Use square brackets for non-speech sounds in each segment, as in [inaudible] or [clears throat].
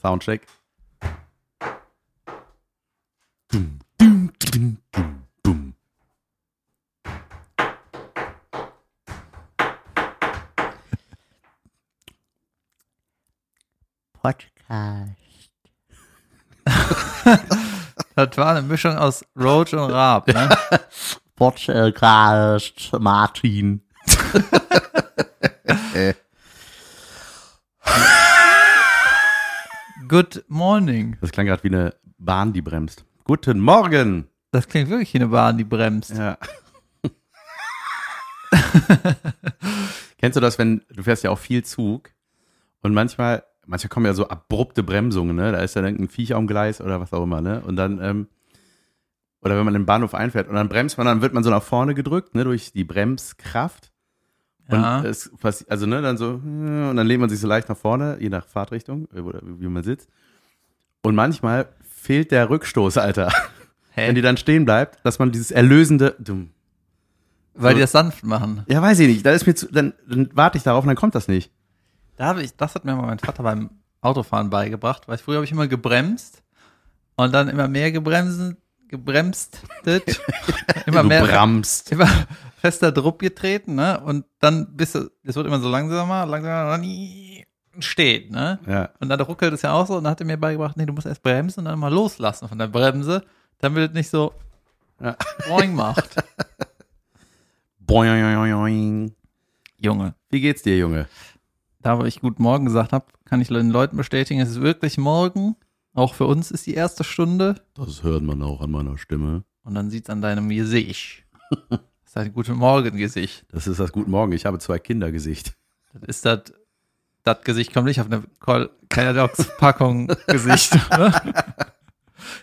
Soundcheck. Dum, dum, dum, dum, dum. Podcast. [laughs] Das war eine Mischung aus Roach und Raab, ne? [laughs] Podcast Martin. [laughs] Good morning. Das klang gerade wie eine Bahn, die bremst. Guten Morgen. Das klingt wirklich wie eine Bahn, die bremst. Ja. [laughs] Kennst du das, wenn du fährst ja auch viel Zug und manchmal, manchmal kommen ja so abrupte Bremsungen, ne? Da ist dann irgendein Viech am Gleis oder was auch immer, ne? Und dann, ähm, oder wenn man in den Bahnhof einfährt und dann bremst man, dann wird man so nach vorne gedrückt, ne, durch die Bremskraft. Und Ja. es passi- also ne, dann so, und dann lehnt man sich so leicht nach vorne, je nach Fahrtrichtung, äh, oder wie man sitzt. Und manchmal fehlt der Rückstoß, Alter. Wenn die dann stehen bleibt, dass man dieses erlösende, dumm. Weil so- die das sanft machen. Ja, weiß ich nicht. Da ist mir zu, dann, dann warte ich darauf und dann kommt das nicht. Da habe ich, das hat mir mal mein Vater beim Autofahren beigebracht, weil früher habe ich immer gebremst und dann immer mehr gebremst, gebremst, [laughs] immer mehr, bramst. immer fester Druck getreten, ne? Und dann bist du, es wird immer so langsamer, langsamer, und dann steht, ne? Ja. Und dann ruckelt es ja auch so und dann hat er mir beigebracht, nee, du musst erst bremsen und dann mal loslassen von der Bremse, damit es nicht so Ja. boing macht. [laughs] Boing. Junge, Wie geht's dir, Junge? da wo ich Guten Morgen gesagt habe, kann ich den Leuten bestätigen, es ist wirklich morgen. Auch für uns ist die erste Stunde. Das hört man auch an meiner Stimme. Und dann sieht an deinem Gesicht. [laughs] Das ist ein Guten Morgen-Gesicht. Das ist das Guten Morgen. Ich habe zwei Kindergesicht. Das ist das, das Gesicht kommt nicht auf eine Col- Kellogg's-Packung [laughs] Gesicht. ne?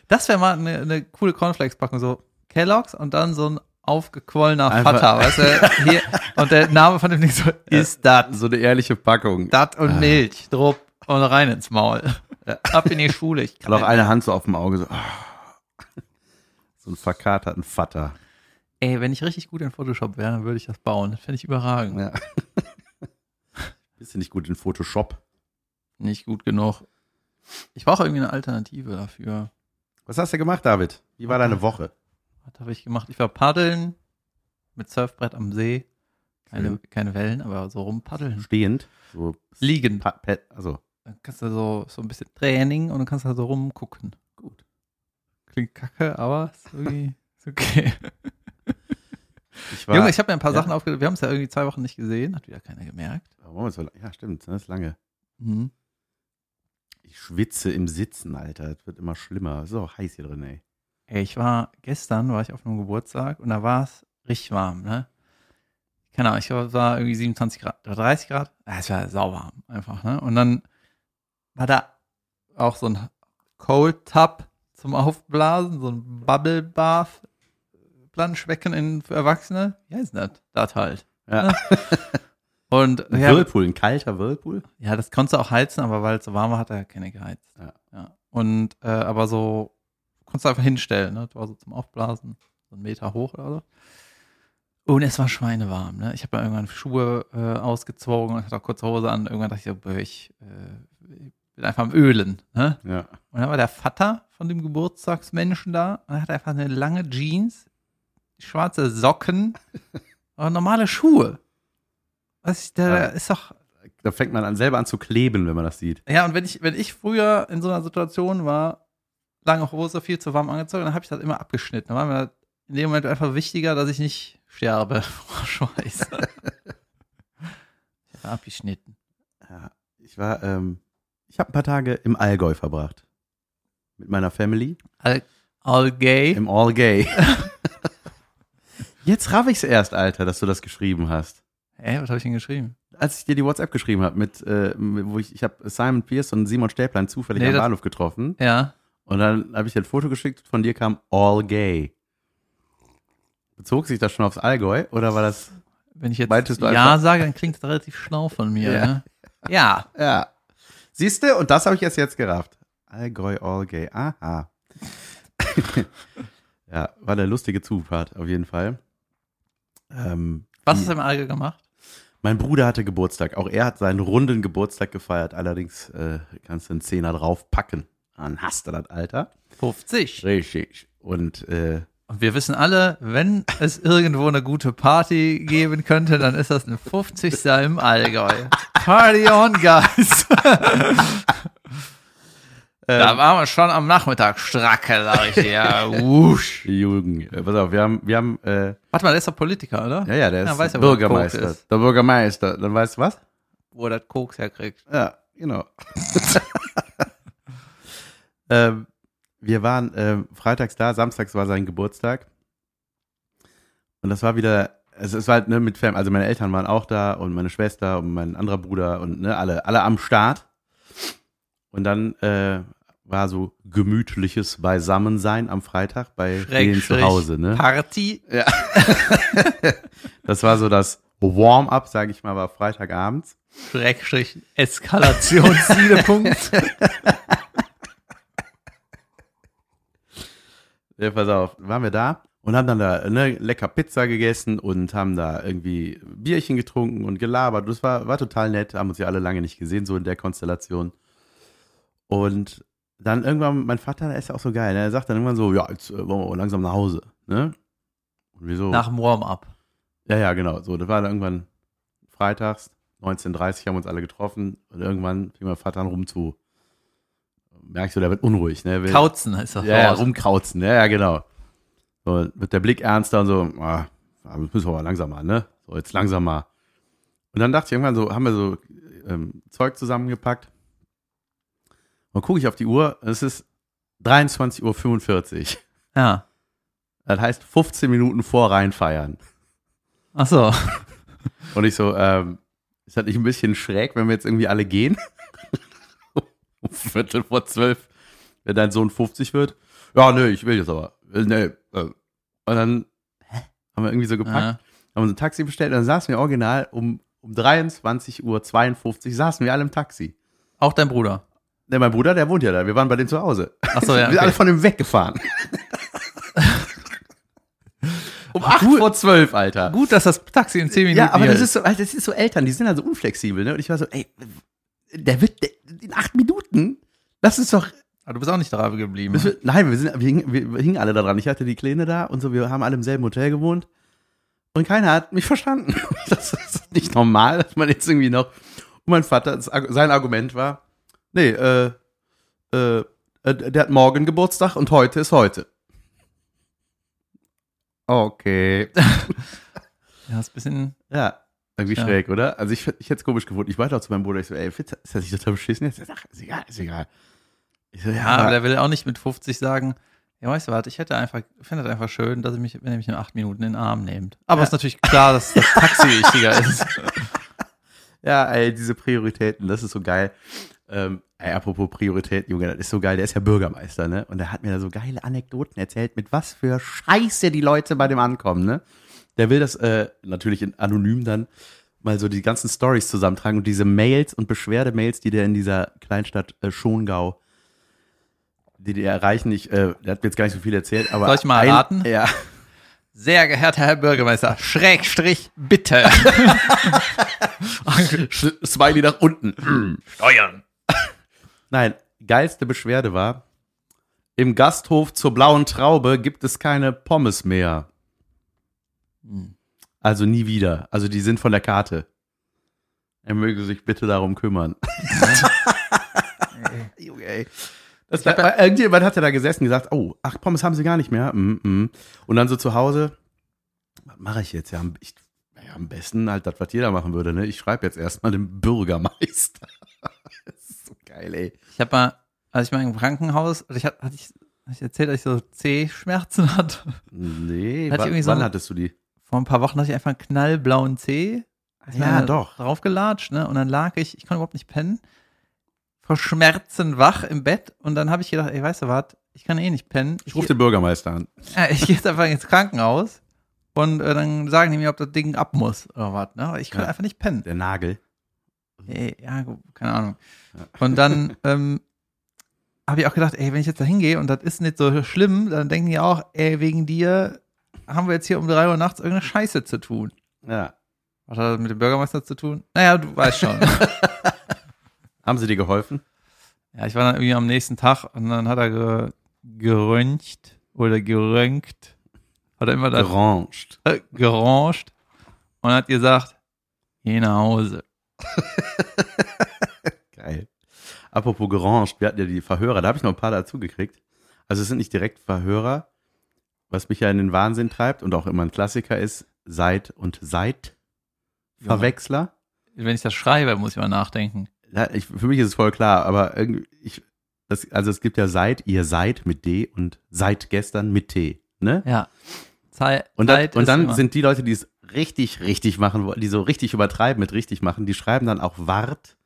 das wäre mal eine, eine coole Cornflakes-Packung, so Kellogg's und dann so ein aufgequollener Einfach- Vater, weißt du, hier, und der Name von dem Ding so, ist das, So eine ehrliche Packung. das und Milch, drupp und rein ins Maul. [laughs] Ab in die Schule. Ich kann Und auch eine Hand so auf dem Auge. So, ah. so ein verkaterten Vater. Ey, wenn ich richtig gut in Photoshop wäre, dann würde ich das bauen. Das fände ich überragend. Ja. [laughs] Bist du nicht gut in Photoshop? Nicht gut genug. Ich brauche irgendwie eine Alternative dafür. Was hast du gemacht, David? Wie war deine Woche? Was habe ich gemacht? Ich war paddeln mit Surfbrett am See. Keine, keine Wellen, aber so rumpaddeln. Stehend. So Liegen. Pa also. Dann kannst du so, so ein bisschen Training und dann kannst du da so rumgucken. Gut. Klingt kacke, aber ist irgendwie [laughs] ist okay. Ich war, Junge, ich habe mir ein paar Ja. Sachen aufgeschrieben. Wir haben es ja irgendwie zwei Wochen nicht gesehen. Hat wieder keiner gemerkt. Warum so ja, stimmt, das ist lange. Mhm. Ich schwitze im Sitzen, Alter. Es wird immer schlimmer. Auch heiß hier drin, ey. Ey, ich war, gestern war ich auf einem Geburtstag und da war es richtig warm, ne? Keine Ahnung, ich glaube, es war irgendwie 27 Grad oder 30 Grad. Ja, es war sauwarm einfach, ne? Und dann war da auch so ein Cold Tub zum Aufblasen, so ein Bubble Bath Planschbecken in, für Erwachsene. Wie heißt das? Das halt. Ja. [laughs] Und Ein ja, Whirlpool, ein kalter Whirlpool? ja, das konntest du auch heizen, aber weil es so warm war, hat er keine geheizt. Ja. Und äh, aber so konntest du einfach hinstellen, ne? Das war so zum Aufblasen, so einen Meter hoch oder so. Und es war schweinewarm, ne? Ich habe irgendwann Schuhe äh, ausgezogen und hatte auch kurze Hose an. Irgendwann dachte ich so, ich, äh, ich bin einfach am Ölen, ne? Ja. Und dann war der Vater von dem Geburtstagsmenschen da und er hat einfach eine lange Jeans, schwarze Socken [laughs] und normale Schuhe. Was ich, der Ja. ist doch, Da fängt man an, selber an zu kleben, wenn man das sieht. ja, und wenn ich, wenn ich früher in so einer Situation war, lange Hose, viel zu warm angezogen, dann habe ich das immer abgeschnitten. Dann war mir in dem Moment einfach wichtiger, dass ich nicht sterbe [laughs] vor Schweiß. [laughs] ich habe abgeschnitten. Ja, ich war, ähm, ich habe ein paar Tage im Allgäu verbracht. Mit meiner Family. All, all gay. Im All Gay. [laughs] Jetzt raff ich's erst, Alter, dass du das geschrieben hast. Hä, was habe ich denn geschrieben? Als ich dir die WhatsApp geschrieben habe, mit, äh, wo ich, ich habe Simon Pierce und Simon Stäblein zufällig Nee, am das- Bahnhof getroffen. Ja. Und dann habe ich dir ein Foto geschickt, von dir kam All Gay. Bezog sich das schon aufs Allgäu oder war das? Wenn ich jetzt Ja sage, dann klingt das relativ schlau von mir. [laughs] Ja. Ne? ja. Ja. Siehst du? Und das habe ich erst jetzt gerafft. Allgäu, All Gay. Aha. [laughs] ja, war eine lustige Zufahrt, auf jeden Fall. Ähm, Was hast du im Allgäu gemacht? Mein Bruder hatte Geburtstag. Auch er hat seinen runden Geburtstag gefeiert. Allerdings äh, kannst du einen Zehner draufpacken. Dann hast du das Alter. 50. Richtig. Und äh, Und wir wissen alle, wenn es irgendwo eine gute Party geben könnte, dann ist das eine 50. im Allgäu. Party on, guys. [laughs] da waren wir schon am Nachmittag stracke, sag ich dir. Wusch. die Jugend. Äh, pass auf, wir haben, wir haben, äh, Warte mal, der ist doch Politiker, oder? ja, ja, der Ja, ist weiß ja, wo der Bürgermeister. Koks ist. Der Bürgermeister. Dann weißt du was? Wo er das Koks herkriegt. Ja, genau. [laughs] ähm, wir waren ähm, freitags da, samstags war sein Geburtstag. Und das war wieder, es, es war halt ne, mit Fam, also meine Eltern waren auch da und meine Schwester und mein anderer Bruder und ne, alle, alle am Start. Und dann äh, war so gemütliches Beisammensein am Freitag bei denen zu Schrägstrich Hause. Ne? Party. [laughs] Das war so das Warm-up, sage ich mal, war Freitagabends. Schrägstrich Eskalationszielpunkt. [laughs] Ja, pass auf, waren wir da und haben dann da ne, lecker Pizza gegessen und haben da irgendwie Bierchen getrunken und gelabert. Das war, war total nett, haben uns ja alle lange nicht gesehen, so in der Konstellation. Und dann irgendwann, mein Vater, der ist ja auch so geil, ne? er sagt dann irgendwann so, ja, jetzt äh, wollen wir langsam nach Hause. Ne? Und wir so, Nach dem Warm-up. ja, ja, genau, so, das war dann irgendwann freitags, 19.30 haben wir uns alle getroffen und irgendwann fing mein Vater an rum zu, merkst du, der wird unruhig, ne? Will, Kauzen ist das ja, ja, rumkrauzen, ja, ja, genau. So, mit der Blick ernster und so, ah, das müssen wir mal langsam mal, ne? So, jetzt langsam mal. Und dann dachte ich irgendwann so, haben wir so ähm, Zeug zusammengepackt. Und gucke ich auf die Uhr, es ist 23.45 Uhr. Ja. Das heißt 15 Minuten vor reinfeiern. Ach so. [laughs] Und ich so, ähm, ist das nicht ein bisschen schräg, wenn wir jetzt irgendwie alle gehen? [laughs] um Viertel vor zwölf, wenn dein Sohn 50 wird. Ja, nö, ich will jetzt aber. Äh, Nee. äh. Und dann haben wir irgendwie so gepackt, Ja. haben uns ein Taxi bestellt und dann saßen wir original um, um 23.52 Uhr saßen wir alle im Taxi. Auch dein Bruder. Der, mein Bruder, der wohnt ja da, wir waren bei dem zu Hause. Ach so, ja. [laughs] Wir sind alle von ihm weggefahren. [laughs] um Ach, 8 gut. vor 12, Alter. Gut, dass das Taxi in 10 Minuten Ja, aber das ist so, Alter, das ist so Eltern, die sind also unflexibel, ne? Und ich war so, ey, der wird der, in acht Minuten, das ist doch. Aber du bist auch nicht da geblieben. Wird, nein, wir, sind, wir, hingen, wir, wir hingen alle da dran. Ich hatte die Kleine da und so, wir haben alle im selben Hotel gewohnt. Und keiner hat mich verstanden. [laughs] Das ist nicht normal, dass man jetzt irgendwie noch. Und mein Vater, sein Argument war, nee, äh, äh, äh, der hat morgen Geburtstag und heute ist heute. Okay. [laughs] Ja, ist ein bisschen. Ja, irgendwie Ja. schräg, oder? Also ich, ich hätte es komisch gefunden. Ich weiter zu meinem Bruder, ich so, ey, Fitz, ist das nicht total beschissen jetzt? Er sagt, ist egal, ist egal. Ich so, ja, aber der will auch nicht mit 50 sagen, ja, weißt du was, ich hätte einfach, finde das einfach schön, dass ihr mich, wenn ihr mich in acht Minuten in den Arm nehmt. Aber Ja. ist natürlich klar, dass das Taxi wichtiger [laughs] ist. ja, ey, diese Prioritäten, das ist so geil. Ähm, ey, apropos Prioritäten, Junge, das ist so geil. Der ist ja Bürgermeister, ne? Und der hat mir da so geile Anekdoten erzählt, mit was für Scheiße die Leute bei dem ankommen, ne? Der will das äh, natürlich in anonym dann mal so die ganzen Stories zusammentragen und diese Mails und Beschwerdemails, die der in dieser Kleinstadt äh, Schongau, die die erreichen, ich, äh, der hat mir jetzt gar nicht so viel erzählt, aber Soll ich mal ein, raten? Ja, Sehr geehrter Herr Bürgermeister, Schrägstrich, bitte. [laughs] Smiley nach unten. Steuern. Nein, geilste Beschwerde war, im Gasthof zur blauen Traube gibt es keine Pommes mehr. Also nie wieder. Also die sind von der Karte. Er möge sich bitte darum kümmern. [laughs] Junge, ja- irgendjemand hat ja da gesessen und gesagt, oh, ach, Pommes haben sie gar nicht mehr. Mm, mm. Und dann so zu Hause, was mache ich jetzt? Ja, am- ich, ja, am besten halt das, was jeder machen würde. Ne? Ich schreibe jetzt erstmal dem Bürgermeister. [laughs] das ist so geil, ey. Ich habe mal, als ich mal im Krankenhaus, also ich hatte, hatte ich, hatte ich erzählt, dass ich so C-Schmerzen [laughs] hatte. Nee, Hatte ich wa irgendwie so wann hattest du die? Vor ein paar Wochen hatte ich einfach einen knallblauen C. Ja, doch. Draufgelatscht, ne? Und dann lag ich, ich konnte überhaupt nicht pennen, vor Schmerzen wach im Bett. Und dann habe ich gedacht, ey, weißt du was, ich kann eh nicht pennen. Ich rufe den Bürgermeister an. Ja, ich gehe jetzt einfach ins Krankenhaus und äh, dann sagen die mir, ob das Ding ab muss oder was. Ne? Ich konnte Ja. einfach nicht pennen. Der Nagel. Ey, ja, keine Ahnung. Und dann ähm, habe ich auch gedacht, ey, wenn ich jetzt da hingehe und das ist nicht so schlimm, dann denken die auch, ey, wegen dir haben wir jetzt hier um drei Uhr nachts irgendeine Scheiße zu tun. Ja. Was hat das mit dem Bürgermeister zu tun? Naja, du weißt schon. [laughs] Haben sie dir geholfen? ja, ich war dann irgendwie am nächsten Tag und dann hat er ge geröntgt oder geröntgt. Hat er immer das Geranged. äh, geranged und hat gesagt, geh nach Hause. [laughs] Geil. Apropos geranged, wir hatten ja die Verhörer, da habe ich noch ein paar dazu gekriegt. Also es sind nicht direkt Verhörer, was mich ja in den Wahnsinn treibt und auch immer ein Klassiker ist, Seit und Seit Verwechsler. Wenn ich das schreibe, muss ich mal nachdenken. Ja, ich, für mich ist es voll klar, aber irgendwie, ich, das, also es gibt ja Seit, ihr seid mit D und seit gestern mit T, ne? Ja. Zeit, Und dann, Zeit und dann sind die Leute, die es richtig, richtig machen wollen, die so richtig übertreiben mit richtig machen, die schreiben dann auch Wart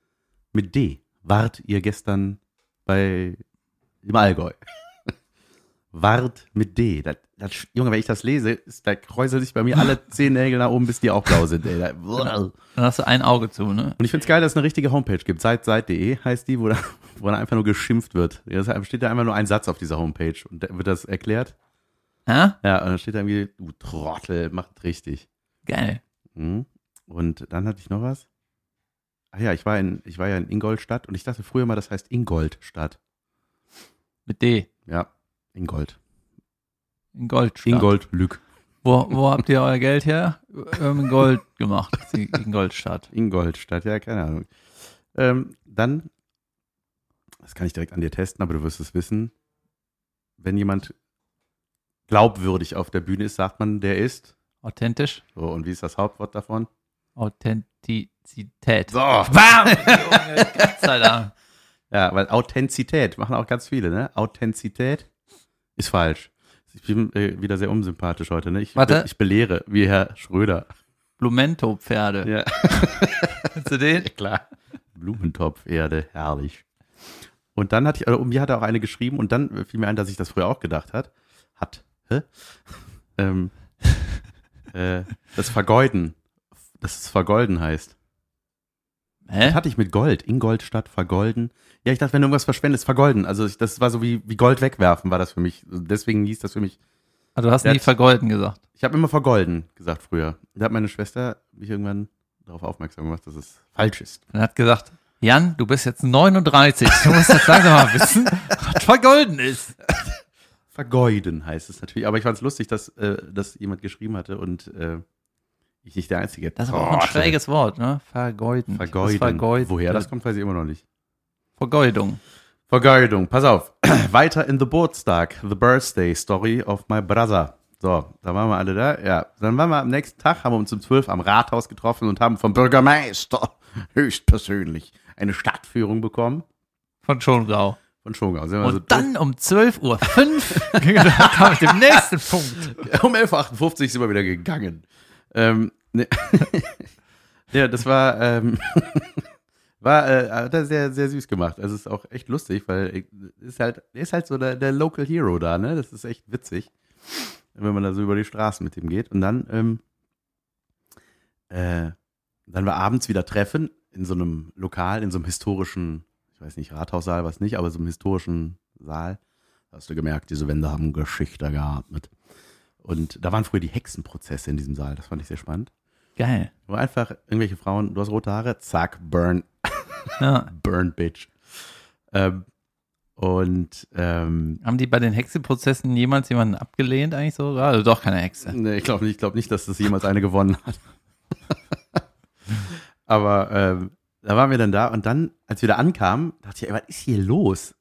mit D. Wart ihr gestern bei im Allgäu. [laughs] Wart mit D. Das, das, Junge, wenn ich das lese, ist, da kräuseln sich bei mir alle [laughs] zehn Nägel nach oben, bis die auch blau sind. Ey. Da, dann hast du ein Auge zu, ne? und ich finde es geil, dass es eine richtige Homepage gibt. Seit.seit.de heißt die, wo da, wo da einfach nur geschimpft wird. Da steht da einfach nur ein Satz auf dieser Homepage und da wird das erklärt. Ja? Ja, und dann steht da irgendwie, du Trottel, macht richtig. Geil. Mhm. Und dann hatte ich noch was. Ach ja, ich war in, ich war ja in Ingolstadt und ich dachte früher mal, das heißt Ingolstadt. Mit D. Ja, Ingold. In Gold. Ingold-Lück. Wo, wo habt ihr euer Geld her? Ähm, in Gold gemacht. In Goldstadt. Ingolstadt, ja, keine Ahnung. Ähm, dann, das kann ich direkt an dir testen, aber du wirst es wissen. Wenn jemand glaubwürdig auf der Bühne ist, sagt man, der ist. Authentisch. So, und wie ist das Hauptwort davon? Authentizität. So. Bam! Junge, Gott sei Dank. Ja, weil Authentizität machen auch ganz viele, ne? Authentizität ist falsch. Ich bin äh, wieder sehr unsympathisch heute, ne? Ich, Warte. ich belehre, wie Herr Schröder. Blumento-Pferde. Ja, [laughs] Kennst du den? klar. Blumentopferde, herrlich. Und dann hatte ich, also, mir hat er auch eine geschrieben und dann fiel mir ein, dass ich das früher auch gedacht hat. Hat. Hä? Ähm, [laughs] äh, das Vergeuden. Dass es Vergolden heißt. Das Hä? hatte ich mit Gold. Ingolstadt, vergolden. Ja, ich dachte, wenn du irgendwas verschwendest, vergolden. Also ich, das war so wie, wie Gold wegwerfen, war das für mich. Deswegen hieß das für mich. Ah, du hast nie hat- vergolden gesagt. Ich habe immer vergolden gesagt früher. Da hat meine Schwester mich irgendwann darauf aufmerksam gemacht, dass es falsch ist. Und er hat gesagt, Jan, du bist jetzt 39. Du musst jetzt langsam mal wissen, [laughs] was vergolden ist. Vergeuden heißt es natürlich. Aber ich fand es lustig, dass äh, das jemand geschrieben hatte und äh, ich nicht der Einzige. Das ist aber auch ein schräges Wort, ne? Vergeuden. Vergeuden. Vergeuden. Woher das kommt, weiß ich immer noch nicht. Vergeudung. Vergeudung. Pass auf. [clears throat] Weiter in The Geburtstag. The Birthday Story of my brother. So, da waren wir alle da. Ja, dann waren wir am nächsten Tag, haben wir uns um 12 am Rathaus getroffen und haben vom Bürgermeister [laughs] höchstpersönlich eine Stadtführung bekommen. Von Schongau. Von Schongau. Und so dann um 12.05 Uhr [laughs] [laughs] kam ich dem nächsten Punkt. um 11.58 Uhr sind wir wieder gegangen. Ähm, ne. [laughs] ja, das war, ähm, [laughs] war äh, hat er sehr, sehr süß gemacht. Also es ist auch echt lustig, weil ich- ist halt, ist halt so der, der Local Hero da, ne? Das ist echt witzig, wenn man da so über die Straßen mit ihm geht. Und dann, ähm, äh, dann wir abends wieder treffen in so einem Lokal, in so einem historischen, ich weiß nicht, Rathaussaal, was nicht, aber so einem historischen Saal. Hast du gemerkt, diese Wände haben Geschichte geatmet. Und da waren früher die Hexenprozesse in diesem Saal. Das fand ich sehr spannend. Geil. Wo einfach irgendwelche Frauen, du hast rote Haare, zack, burn, Ja. [laughs] burn, bitch. Ähm, und ähm, Haben die bei den Hexeprozessen jemals jemanden abgelehnt eigentlich so? Also doch keine Hexe. nee, ich glaube nicht, ich glaube nicht, dass das jemals eine gewonnen hat. [laughs] Aber ähm, da waren wir dann da und dann, als wir da ankamen, dachte ich, ey, was ist hier los?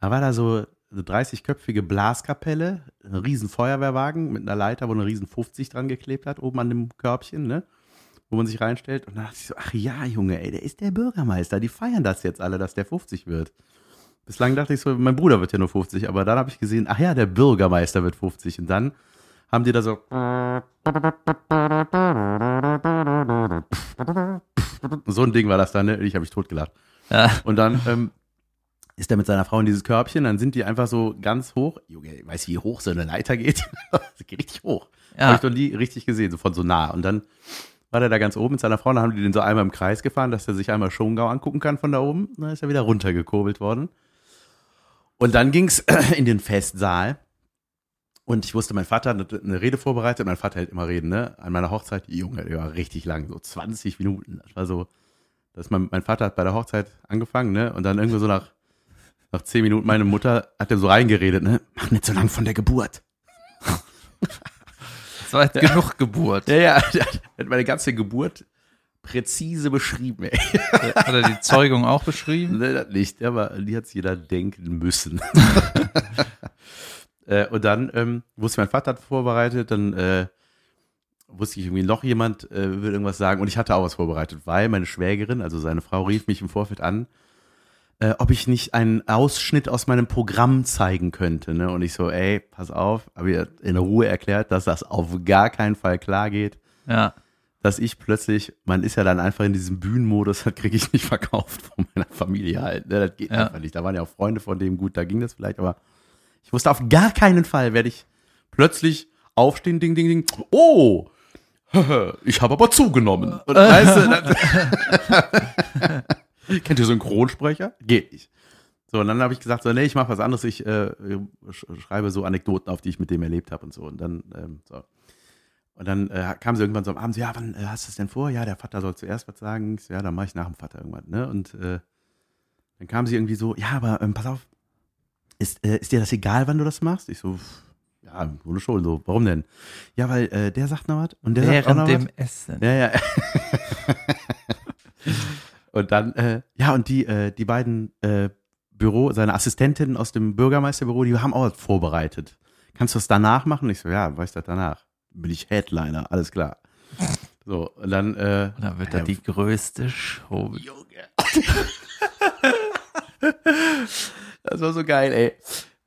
Da war da so eine 30-köpfige Blaskapelle, ein riesen Feuerwehrwagen mit einer Leiter, wo eine riesen 50 dran geklebt hat, oben an dem Körbchen, ne? Wo man sich reinstellt. Und dann dachte ich so, ach ja, Junge, ey, der ist der Bürgermeister. Die feiern das jetzt alle, dass der 50 wird. Bislang dachte ich so, mein Bruder wird ja nur 50, aber dann habe ich gesehen, ach ja, der Bürgermeister wird 50. Und dann haben die da so [laughs] so ein Ding war das dann, ne? Ich habe mich totgelacht. Ja. Und dann ähm, ist er mit seiner Frau in dieses Körbchen, dann sind die einfach so ganz hoch. Junge, ich weiß, wie hoch so eine Leiter geht. [laughs] Das geht richtig hoch. Ja. Habe ich noch nie richtig gesehen, so von so nah. Und dann war der da ganz oben mit seiner Frau, dann haben die den so einmal im Kreis gefahren, dass er sich einmal Schongau angucken kann von da oben. Dann ist er wieder runtergekurbelt worden. Und dann ging's [clears throat] in den Festsaal. Und ich wusste, mein Vater hat eine, Rede vorbereitet. Mein Vater hält immer Reden, ne? An meiner Hochzeit, Junge, der war richtig lang, so 20 Minuten. Das war so, dass mein, mein Vater hat bei der Hochzeit angefangen, ne? Und dann irgendwo so nach, nach 10 Minuten meine Mutter hat er so reingeredet, ne? Mach nicht so lang von der Geburt. Das war jetzt genug Geburt. Ja, ja, [laughs] der hat meine ganze Geburt präzise beschrieben, ey. Hat er die Zeugung auch beschrieben? Ne, das nicht, aber die hat jeder denken müssen. [laughs] äh, und dann ähm, wusste mein Vater hat vorbereitet, dann äh, wusste ich irgendwie noch jemand äh, will irgendwas sagen und ich hatte auch was vorbereitet, weil meine Schwägerin, also seine Frau, rief mich im Vorfeld an, äh, ob ich nicht einen Ausschnitt aus meinem Programm zeigen könnte. Ne? Und ich so, ey, pass auf, habe ihr in Ruhe erklärt, dass das auf gar keinen Fall klar geht Ja. dass ich plötzlich, man ist ja dann einfach in diesem Bühnenmodus, [laughs] das kriege ich nicht verkauft von meiner Familie halt. Ne? Das geht Ja. einfach nicht. Da waren ja auch Freunde von dem, gut, da ging das vielleicht, aber ich wusste auf gar keinen Fall, werde ich plötzlich aufstehen, ding, ding, ding. Oh, [laughs] ich habe aber zugenommen. Und weißt du, [laughs] [laughs] kennt ihr Synchronsprecher? Geht nicht. So, und dann habe ich gesagt, so, nee, ich mache was anderes. Ich äh, sch- schreibe so Anekdoten auf, die ich mit dem erlebt habe und so. Und dann, ähm, so. Und dann äh, kam sie irgendwann so am Abend, so, ja, wann äh, hast du es denn vor? Ja, der Vater soll zuerst was sagen. Ich so, ja, dann mache ich nach dem Vater irgendwann, ne? Und äh, dann kam sie irgendwie so, ja, aber ähm, pass auf, ist, äh, ist dir das egal, wann du das machst? Ich so, pff, ja, im Grunde schon so. Warum denn? Ja, weil äh, der sagt noch was und der sagt auch noch Während was. dem Essen. Ja, ja. [laughs] und dann, äh, ja, und die, äh, die beiden äh, Büro, seine Assistentinnen aus dem Bürgermeisterbüro, die haben auch was vorbereitet. Kannst du das danach machen? Ich so, ja, weiß das danach. Bin ich Headliner, alles klar. So, und dann, äh, Und dann wird da Ja. die größte Show. Junge. [laughs] das war so geil, ey.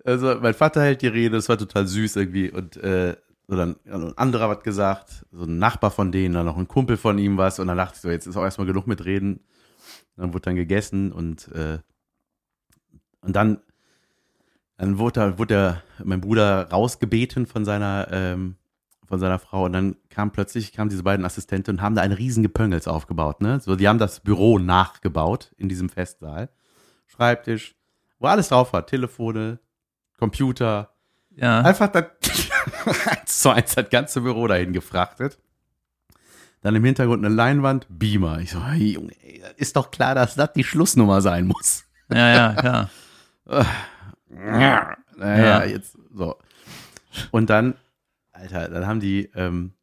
Also, mein Vater hält die Rede, das war total süß irgendwie. Und äh, so dann ein anderer was gesagt, so ein Nachbar von denen, dann noch ein Kumpel von ihm was. Und dann dachte ich so, jetzt ist auch erstmal genug mit Reden. Dann wurde dann gegessen und, äh, und dann, dann wurde, da, wurde der, mein Bruder rausgebeten von seiner, ähm, von seiner Frau und dann kam plötzlich, kamen diese beiden Assistenten und haben da einen riesen Gepöngels aufgebaut, ne? So, die haben das Büro nachgebaut in diesem Festsaal. Schreibtisch, wo alles drauf war, Telefone, Computer, Ja. einfach das [laughs] eins zu eins das ganze Büro dahin gefrachtet. Dann im Hintergrund eine Leinwand, Beamer. Ich so, hey, Junge, ey, ist doch klar, dass das die Schlussnummer sein muss. Ja, ja, klar. [laughs] Naja, Ja. jetzt so. Und dann, Alter, dann haben die, ähm,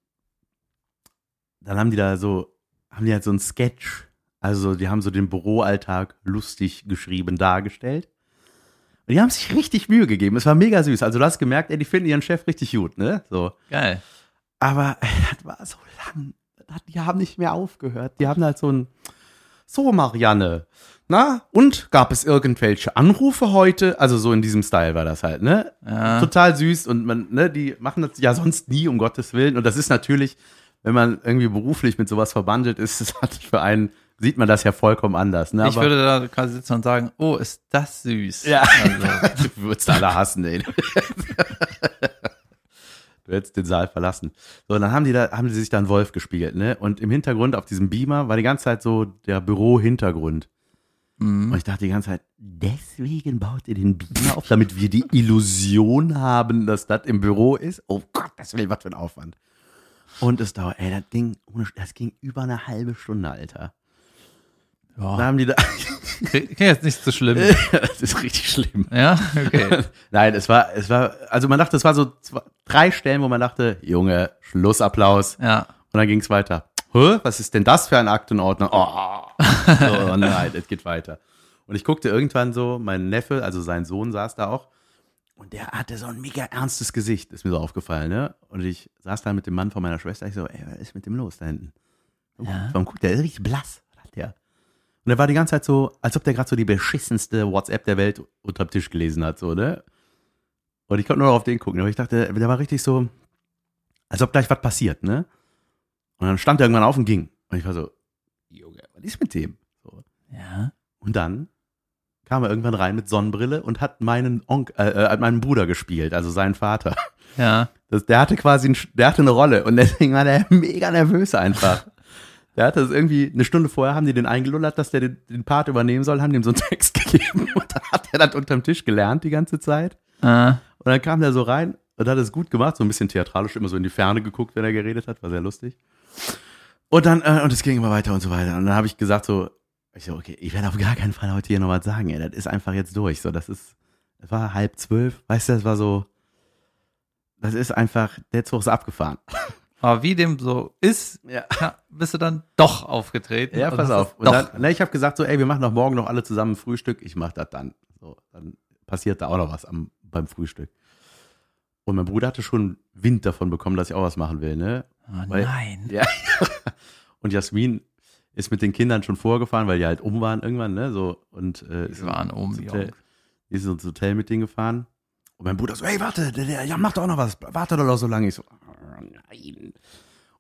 dann haben die da so, haben die halt so ein Sketch. Also, die haben so den Büroalltag lustig geschrieben dargestellt. Und die haben sich richtig Mühe gegeben. Es war mega süß. Also, du hast gemerkt, ey, die finden ihren Chef richtig gut, ne? So. Geil. Aber ey, das war so lang. Das- Die haben nicht mehr aufgehört. Die haben halt so ein, so Marianne, na, und gab es irgendwelche Anrufe heute? Also so in diesem Style war das halt, ne? Ja. Total süß und man, ne, die machen das ja sonst nie, um Gottes Willen. Und das ist natürlich, wenn man irgendwie beruflich mit sowas verbandelt ist, [laughs] das hat für einen, sieht man das ja vollkommen anders, ne? Ich würde da quasi sitzen und sagen, oh, ist das süß. Ja. Also, [laughs] du würdest alle hassen, ey. [laughs] Du hättest den Saal verlassen. So, und dann haben die da, haben die sich da einen Wolf gespiegelt, ne? Und im Hintergrund auf diesem Beamer war die ganze Zeit so der Büro-Hintergrund. mhm. Und ich dachte die ganze Zeit, deswegen baut ihr den Beamer auf, damit wir die Illusion haben, dass das im Büro ist. Oh Gott, das will was für ein Aufwand. Und es dauert, ey, das Ding, das ging über eine halbe Stunde, Alter. Ja. haben die da, [laughs] Klingt jetzt nicht so schlimm. [laughs] das ist richtig schlimm. Ja, okay. [laughs] Nein, es war, es war, also man dachte, es war so zwei, drei Stellen, wo man dachte, Junge, Schlussapplaus. Ja. Und dann ging es weiter. Hä? Was ist denn das für ein Aktenordner? Oh, so, nein, es geht weiter. Und ich guckte irgendwann so, mein Neffe, also sein Sohn, saß da auch. Und der hatte so ein mega ernstes Gesicht, ist mir so aufgefallen, ne? Und ich saß da mit dem Mann von meiner Schwester. Ich so, ey, was ist mit dem los da hinten? Ja. Warum guckt der? Der ist richtig blass. Und er war die ganze Zeit so, als ob der gerade so die beschissenste WhatsApp der Welt unterm Tisch gelesen hat, so, ne? Und ich konnte nur noch auf den gucken. Aber ich dachte, der war richtig so, als ob gleich was passiert, ne? Und dann stand er irgendwann auf und ging. Und ich war so, Junge, was ist mit dem? So. Ja. Und dann kam er irgendwann rein mit Sonnenbrille und hat meinen Onk äh, äh, hat meinen Bruder gespielt, also seinen Vater. Ja. Das, der hatte quasi, ein, der hatte eine Rolle und deswegen war der [laughs] mega nervös einfach. Der hatte das irgendwie, eine Stunde vorher haben die den eingelullert, dass der den, den Part übernehmen soll, haben dem so einen [laughs] Text gegeben und dann hat er das unterm Tisch gelernt die ganze Zeit. Äh, Und dann kam der so rein und hat es gut gemacht, so ein bisschen theatralisch, immer so in die Ferne geguckt, wenn er geredet hat, war sehr lustig. Und dann, äh, und es ging immer weiter und so weiter. Und dann habe ich gesagt so, ich so, okay, ich werde auf gar keinen Fall heute hier noch was sagen, ey, das ist einfach jetzt durch. So, das ist, es war halb zwölf, weißt du, das war so, das ist einfach, der Zug ist abgefahren. [laughs] Aber wie dem so ist, [laughs] Ja. bist du dann doch aufgetreten. Ja, pass auf. dann, ne, ich habe gesagt so, ey, wir machen doch morgen noch alle zusammen Frühstück. Ich mach das dann. So, dann passiert da auch noch was am, beim Frühstück. Und mein Bruder hatte schon Wind davon bekommen, dass ich auch was machen will, ne? Oh, Weil- nein. Ja. [laughs] Und Jasmin ist mit den Kindern schon vorgefahren, weil die halt um waren irgendwann, ne? So, und äh, ist Die waren um, ins die Hotel, ist ins Hotel mit denen gefahren. Und mein Bruder so, ey, warte, der, der, ja, mach doch noch was, warte doch noch so lange. Ich so, "Ah, nein.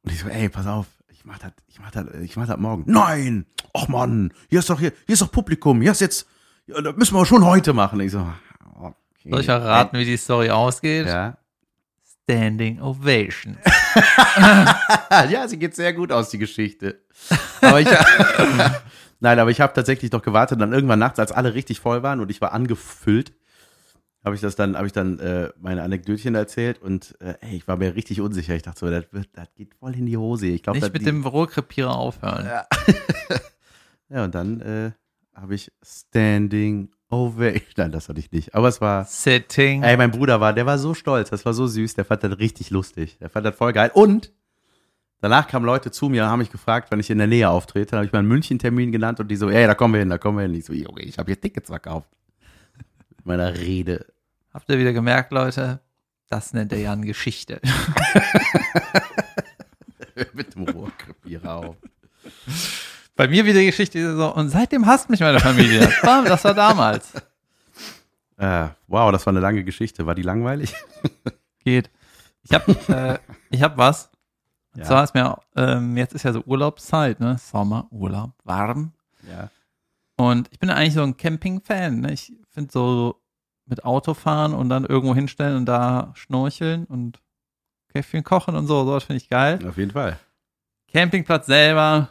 Und ich so, ey, pass auf, ich mach das, ich mach das, ich mach das morgen. Nein! Ach Mann, hier ist doch hier, hier ist doch Publikum, hier ist jetzt, ja, das müssen wir schon heute machen. Ich so, okay. Soll ich verraten, wie die Story ausgeht? Ja. Standing Ovation. [laughs] ja, sie geht sehr gut aus, die Geschichte. Aber ich, [laughs] nein, aber ich habe tatsächlich noch gewartet. Dann irgendwann nachts, als alle richtig voll waren und ich war angefüllt, habe ich das dann, habe ich dann äh, meine Anekdötchen erzählt und äh, ey, ich war mir richtig unsicher. Ich dachte so, das, wird, das geht voll in die Hose. Ich glaube, Nicht mit dem Rohrkrepierer aufhören. Ja. [laughs] ja, und dann äh, habe ich Standing Ovation. Nein, das hatte ich nicht. Aber es war. Sitting. Ey, mein Bruder war, der war so stolz, das war so süß, der fand das richtig lustig. Der fand das voll geil. Und danach kamen Leute zu mir und haben mich gefragt, wenn ich in der Nähe auftrete. Dann habe ich meinen München-Termin genannt und die so, ey, da kommen wir hin, da kommen wir hin. Ich so, Junge, ich habe hier Tickets verkauft. Mit meiner Rede. Habt ihr wieder gemerkt, Leute? Das nennt er ja eine Geschichte. [laughs] [laughs] Mit dem Rohrkrepierer auf. Bei mir wieder Geschichte so, und seitdem hasst mich meine Familie. [laughs] Bam, das war damals. Äh, wow, das war eine lange Geschichte. War die langweilig? Geht. Ich hab, äh, ich hab was. Und Ja. zwar ist mir, ähm, jetzt ist ja so Urlaubszeit, ne? Sommer, Urlaub, warm. Ja. Und ich bin eigentlich so ein Camping-Fan. Ne? Ich finde so mit Autofahren und dann irgendwo hinstellen und da schnorcheln und Käffchen kochen und so, sowas finde ich geil. Auf jeden Fall. Campingplatz selber.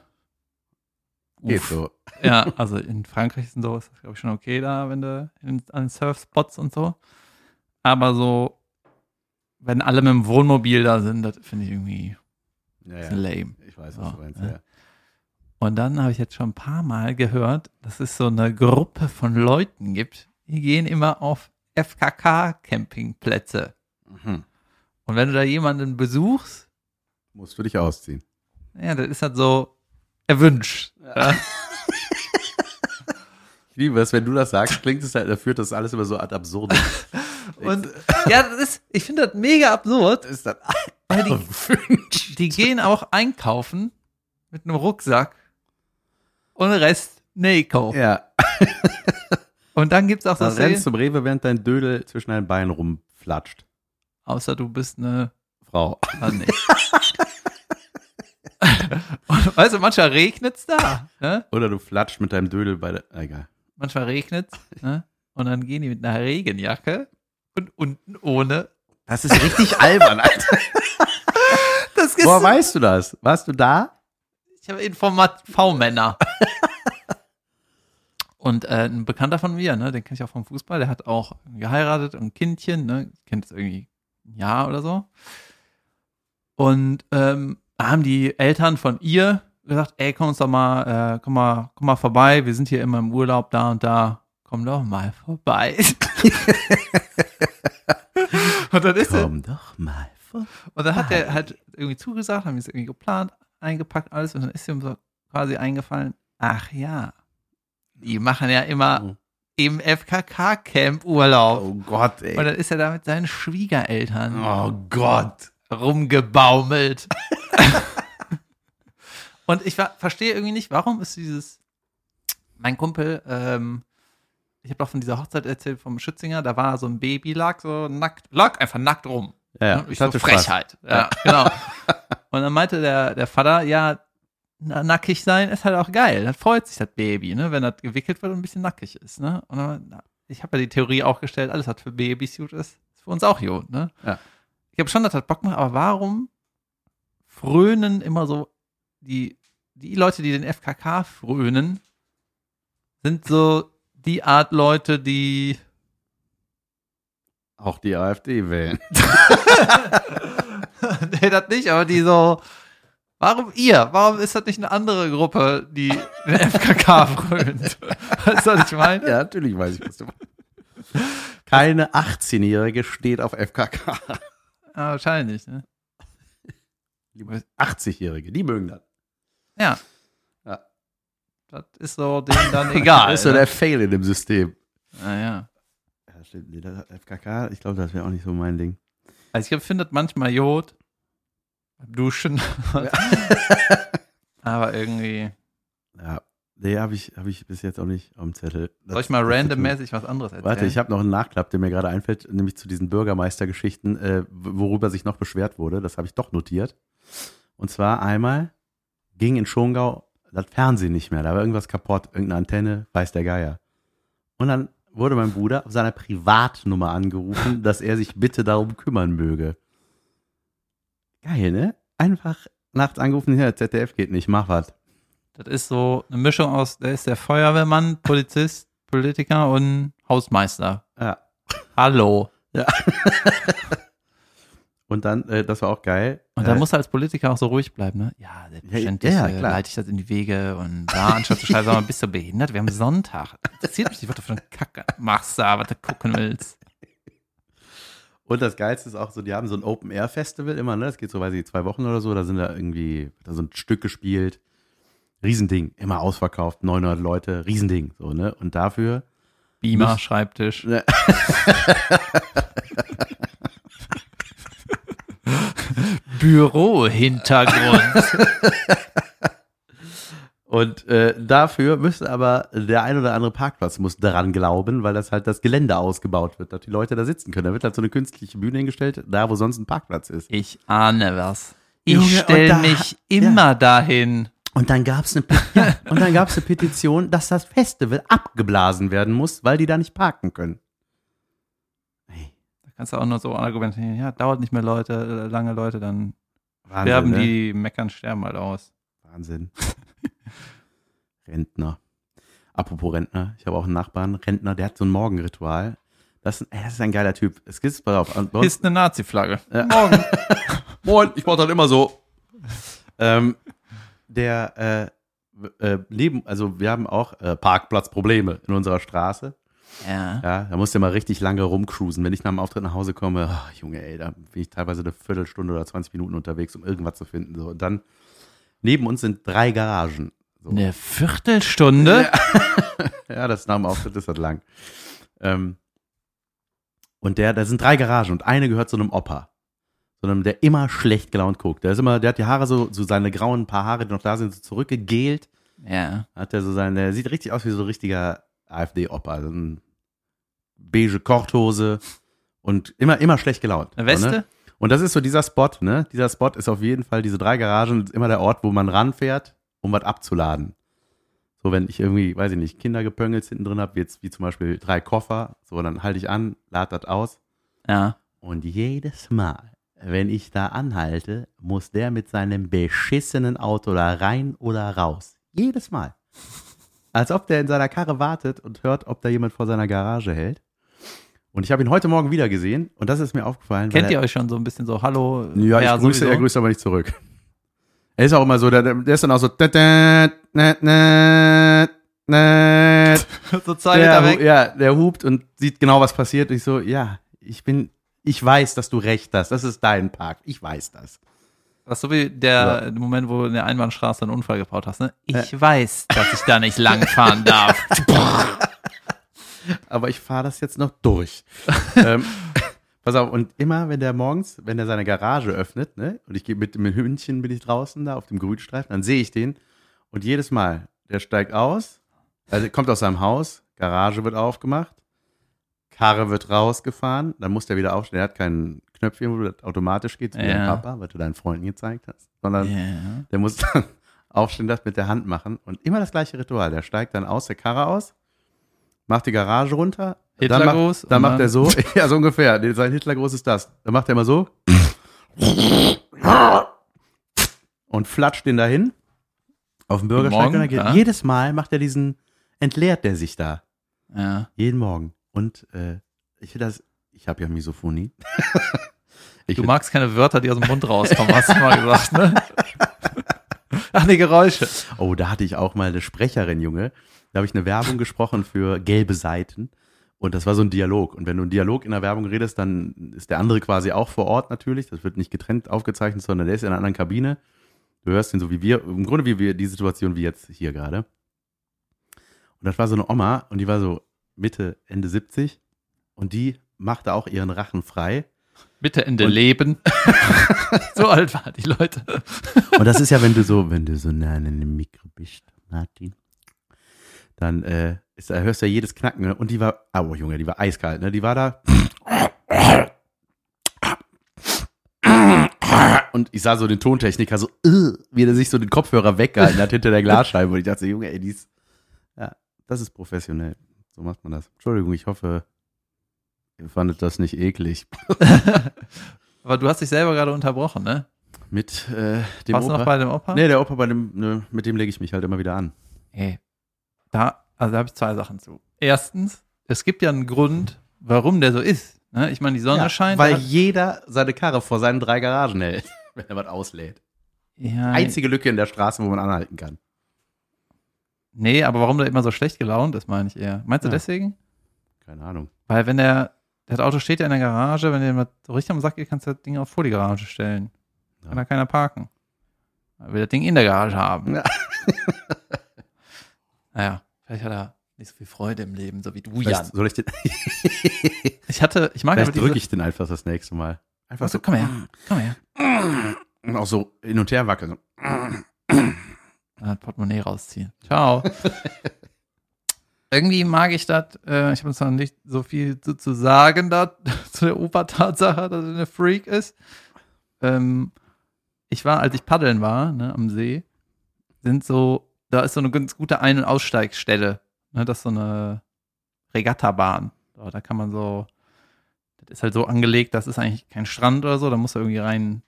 Geht uff. so. Ja, [laughs] also in Frankreich ist so, ist das glaube ich schon okay da, wenn du in, an Surfspots und so. Aber so, wenn alle mit dem Wohnmobil da sind, das finde ich irgendwie Ja, ja. lame. Ich weiß, was So, du meinst. ja. Ja. Und dann habe ich jetzt schon ein paar Mal gehört, dass es so eine Gruppe von Leuten gibt, die gehen immer auf FKK-Campingplätze. Mhm. Und wenn du da jemanden besuchst, Musst du dich ausziehen. ja, das ist halt so erwünscht. Ja. [laughs] Ich liebe es, wenn du das sagst, klingt es halt, da führt das alles immer so ad absurdum. [laughs] Und [laughs] ja, das ist, ich finde das mega absurd, ist das weil die, die gehen auch einkaufen mit einem Rucksack und den Rest Neko. Ja. Und dann gibt's auch so Dann rennst zum Rewe, während dein Dödel zwischen deinen Beinen rumflatscht. außer du bist eine Frau. Ah, nee. Und, [laughs] weißt du, manchmal regnet's da. Ne? Oder du flatscht mit deinem Dödel bei der. ah, Egal. Manchmal regnet's. Ne? Und dann gehen die mit einer Regenjacke und unten ohne. Das ist richtig [laughs] albern, Alter. Woher weißt du das? Warst du da? ich habe Informat V-Männer. Und äh, ein Bekannter von mir, ne, den kenne ich auch vom Fußball, der hat auch geheiratet und ein Kindchen, ne, kennt es irgendwie ein Jahr oder so. Und ähm, da haben die Eltern von ihr gesagt, ey, komm uns doch mal, äh, komm mal, komm mal vorbei, wir sind hier immer im Urlaub da und da, komm doch mal vorbei. [laughs] und dann ist er, Komm doch mal vor. und dann hat er halt irgendwie zugesagt, haben es irgendwie geplant, eingepackt, alles. Und dann ist ihm so quasi eingefallen, ach ja, die machen ja immer Oh. im FKK-Camp Urlaub. Oh Gott, Und ey. dann ist er da mit seinen Schwiegereltern Oh Gott. rumgebaumelt. [laughs] Und ich ver verstehe irgendwie nicht, warum ist dieses, mein Kumpel, ähm, ich habe doch von dieser Hochzeit erzählt vom Schützinger, da war so ein Baby, lag so nackt, lag einfach nackt rum. Ja, ja. Ne? Ich Ich so hatte Spaß. Frechheit. Ja, genau. [laughs] Und dann meinte der, der Vater, ja, nackig sein ist halt auch geil. Dann freut sich das Baby, ne, wenn das gewickelt wird und ein bisschen nackig ist. Ne? Und dann, na, ich habe ja die Theorie auch gestellt, alles, was für Babys gut ist, ist für uns auch gut. Ne? Ja. Ich habe schon, dass das Bock macht, aber warum frönen immer so die, die Leute, die den FKK frönen, sind so die Art Leute, die Auch die AfD wählen. [laughs] nee, das nicht, aber die so. Warum ihr? Warum ist das nicht eine andere Gruppe, die den [laughs] FKK frönt? Weißt du, was ich meine? Ja, natürlich weiß ich, was du meinst. Keine 18-Jährige steht auf FKK. Ja, wahrscheinlich, ne? 80-Jährige, die mögen das. Ja. Ja. Das ist so denen dann [laughs] egal. Das ist so ne? der Fail in dem System. Naja. Ja, stimmt. Nee, das FKK, ich glaube, das wäre auch nicht so mein Ding. Also ich finde das manchmal Jod beim Duschen. [laughs] Aber irgendwie. Ja, nee, habe ich, hab ich bis jetzt auch nicht auf dem Zettel. Das- Soll ich mal randommäßig was anderes erzählen? Warte, ich habe noch einen Nachklapp, der mir gerade einfällt, nämlich zu diesen Bürgermeistergeschichten, äh, worüber sich noch beschwert wurde. Das habe ich doch notiert. Und zwar einmal ging in Schongau das Fernsehen nicht mehr. Da war irgendwas kaputt, irgendeine Antenne, weiß der Geier. Und dann wurde mein Bruder auf seiner Privatnummer angerufen, dass er sich bitte darum kümmern möge. Geil, ne? Einfach nachts angerufen, ja, ZDF geht nicht, mach was. Das ist so eine Mischung aus, der ist der Feuerwehrmann, [laughs] Polizist, Politiker und Hausmeister. Ja. Hallo. [laughs] Und dann, äh, das war auch geil. Und da äh, muss er als Politiker auch so ruhig bleiben, ne? Ja, selbstverständlich ja, äh, klar. leite ich das in die Wege und da, anstatt zu schreiben, sag mal, bist du behindert? Wir haben Sonntag. Interessiert mich nicht, was du für eine Kacke machst da, was du gucken willst. Und das Geilste ist auch so, die haben so ein Open-Air-Festival immer, ne? Das geht so, weiß ich, zwei Wochen oder so. Da sind da irgendwie, da so ein Stück gespielt. Riesending, immer ausverkauft, 900 Leute, Riesending, so, ne? Und dafür, Beamer, Muss- Schreibtisch. Ne. [laughs] Büro-Hintergrund. [laughs] und äh, dafür müsste aber der ein oder andere Parkplatz muss daran glauben, weil das halt das Gelände ausgebaut wird, dass die Leute da sitzen können. Da wird halt so eine künstliche Bühne hingestellt, da wo sonst ein Parkplatz ist. Ich ahne was. Ich stelle mich immer dahin. Und dann gab's eine, ja, und dann gab's eine Petition, dass das Festival abgeblasen werden muss, weil die da nicht parken können. Hey, Da kannst du auch nur so argumentieren, ja, dauert nicht mehr Leute, äh, lange Leute, dann Wahnsinn, sterben ne? die, meckern, sterben halt aus. Wahnsinn. Rentner. Apropos Rentner, ich habe auch einen Nachbarn, Rentner, der hat so ein Morgenritual. Das, das ist ein geiler Typ. Es gibt, bei uns, Ist eine Nazi-Flagge. Ja. [laughs] Morgen. Moin, ich mach das immer so. ähm, der äh, äh, neben, also wir haben auch äh, Parkplatzprobleme in unserer Straße. Ja. Ja, da musst du mal richtig lange rumcruisen. Wenn ich nach dem Auftritt nach Hause komme, ach, Junge, ey, da bin ich teilweise eine Viertelstunde oder 20 Minuten unterwegs, um irgendwas zu finden. So. Und dann, neben uns sind drei Garagen. So. Eine Viertelstunde? Ja, [laughs] das nach dem Auftritt ist das lang. Ähm, und der, da sind drei Garagen und eine gehört zu einem Opa. So einem, der immer schlecht gelaunt guckt. Der ist immer, der hat die Haare so, so seine grauen paar Haare, die noch da sind, so zurückgegelt. Ja. Hat er so sein, der sieht richtig aus wie so ein richtiger AfD-Opa. So ein beige Korthose und immer, immer schlecht gelaunt. Eine Weste? So, ne? Und das ist so dieser Spot, ne? Dieser Spot ist auf jeden Fall, diese drei Garagen ist immer der Ort, wo man ranfährt, um was abzuladen. So, wenn ich irgendwie, weiß ich nicht, Kindergepöngels hinten drin habe, wie jetzt wie zum Beispiel drei Koffer, so, dann halte ich an, lade das aus. Ja. Und jedes Mal, wenn ich da anhalte, muss der mit seinem beschissenen Auto da rein oder raus. Jedes Mal. Als ob der in seiner Karre wartet und hört, ob da jemand vor seiner Garage hält. Und ich habe ihn heute Morgen wieder gesehen und das ist mir aufgefallen. Kennt ihr er, euch schon so ein bisschen so, hallo? Ja, ich grüße, sowieso? er grüßt aber nicht zurück. Er ist auch immer so, der, der ist dann auch so, [laughs] so zwei der, weg. ja, der hupt und sieht genau, was passiert. Ich so, ja, ich bin, ich weiß, dass du recht hast. Das ist dein Park. Ich weiß das. Das ist so wie der Moment, wo du in der Einbahnstraße einen Unfall gebaut hast, ne? Ich weiß, dass ich da nicht langfahren [laughs] darf. Aber ich fahre das jetzt noch durch. [laughs] ähm, pass auf, und immer, wenn der morgens, wenn er seine Garage öffnet, ne, und ich gehe mit dem Hündchen, bin ich draußen da auf dem Grünstreifen, dann sehe ich den. Und jedes Mal, der steigt aus, also kommt aus seinem Haus, Garage wird aufgemacht, Karre wird rausgefahren, dann muss der wieder aufstehen. Er hat kein Knöpfchen, wo das automatisch geht, wie Ja. dein Papa, was du deinen Freunden gezeigt hast, sondern Ja. der muss [laughs] dann aufstehen, das mit der Hand machen und immer das gleiche Ritual. Der steigt dann aus der Karre aus, macht die Garage runter, dann Hitlergruß macht, dann macht dann- er so, [laughs] ja so ungefähr, sein Hitlergruß ist das. Dann macht er immer so und flatscht den dahin auf dem Bürgersteig Morgen, und dann geht, ja. jedes Mal macht er diesen, entleert der sich da, ja. jeden Morgen und äh, ich finde das, Ich habe ja Misophonie. [laughs] Du magst keine Wörter, die aus dem Mund rauskommen, hast du mal gesagt, ne? [laughs] Ach nee, Geräusche. Oh, da hatte ich auch mal eine Sprecherin, Junge. Da habe ich eine Werbung gesprochen für gelbe Seiten. Und das war so ein Dialog. Und wenn du einen Dialog in der Werbung redest, dann ist der andere quasi auch vor Ort natürlich. Das wird nicht getrennt aufgezeichnet, sondern der ist in einer anderen Kabine. Du hörst ihn so wie wir, im Grunde wie wir die Situation wie jetzt hier gerade. Und das war so eine Oma und die war so Mitte, Ende 70 und die machte auch ihren Rachen frei. Bitte Ende Und- Leben. [laughs] so alt waren die Leute. Und das ist ja, wenn du so, wenn du so nah an dem Mikro bist, Martin, dann äh, ist, da hörst du ja jedes Knacken. Ne? Und die war, oh Junge, die war eiskalt, ne? Die war da. Und ich sah so den Tontechniker so, äh, wie er sich so den Kopfhörer weggehalten hat hinter der Glasscheibe. Und ich dachte, Junge, ey, die ist, ja, das ist professionell. So macht man das. Entschuldigung, ich hoffe, ihr fandet das nicht eklig. [laughs] Aber du hast dich selber gerade unterbrochen, ne? Mit äh, dem Warst du noch Opa. bei dem Opa? Nee, der Opa, bei dem, ne, mit dem lege ich mich halt immer wieder an. Ey, da, also da habe ich zwei Sachen zu. Erstens, es gibt ja einen Grund, warum der so ist. Ne? Ich meine, die Sonne scheint. Weil er jeder seine Karre vor seinen drei Garagen hält, [laughs] wenn er was auslädt. ja, Einzige Lücke in der Straße, wo man anhalten kann. Nee, aber warum der immer so schlecht gelaunt ist, meine ich eher. Meinst du Ja. deswegen? Keine Ahnung. Weil wenn der, das Auto steht ja in der Garage, wenn der mal so richtig am Sack geht, kannst du das Ding auch vor die Garage stellen. Ja. Kann da keiner parken. Er will das Ding in der Garage haben. Ja. [laughs] [laughs] naja, vielleicht hat er nicht so viel Freude im Leben, so wie du, Vielleicht Jan. soll ich den, [laughs] Ich hatte, ich mag vielleicht diese, drücke ich den einfach das nächste Mal. Einfach Achso, so, komm her, [laughs] komm her. Und auch so hin und her wackeln. Ah, [clears throat] Portemonnaie rausziehen. Ciao. [laughs] Irgendwie mag ich das. Äh, ich habe zwar nicht so viel zu, zu sagen da, zu der Oper-Tatsache, dass er eine Freak ist. Ähm, ich war, als ich paddeln war, ne, am See, sind so, da ist so eine ganz gute Ein- und Aussteigstelle. Ne, das ist so eine Regattabahn. So, da kann man so, das ist halt so angelegt, das ist eigentlich kein Strand oder so, da muss er irgendwie rein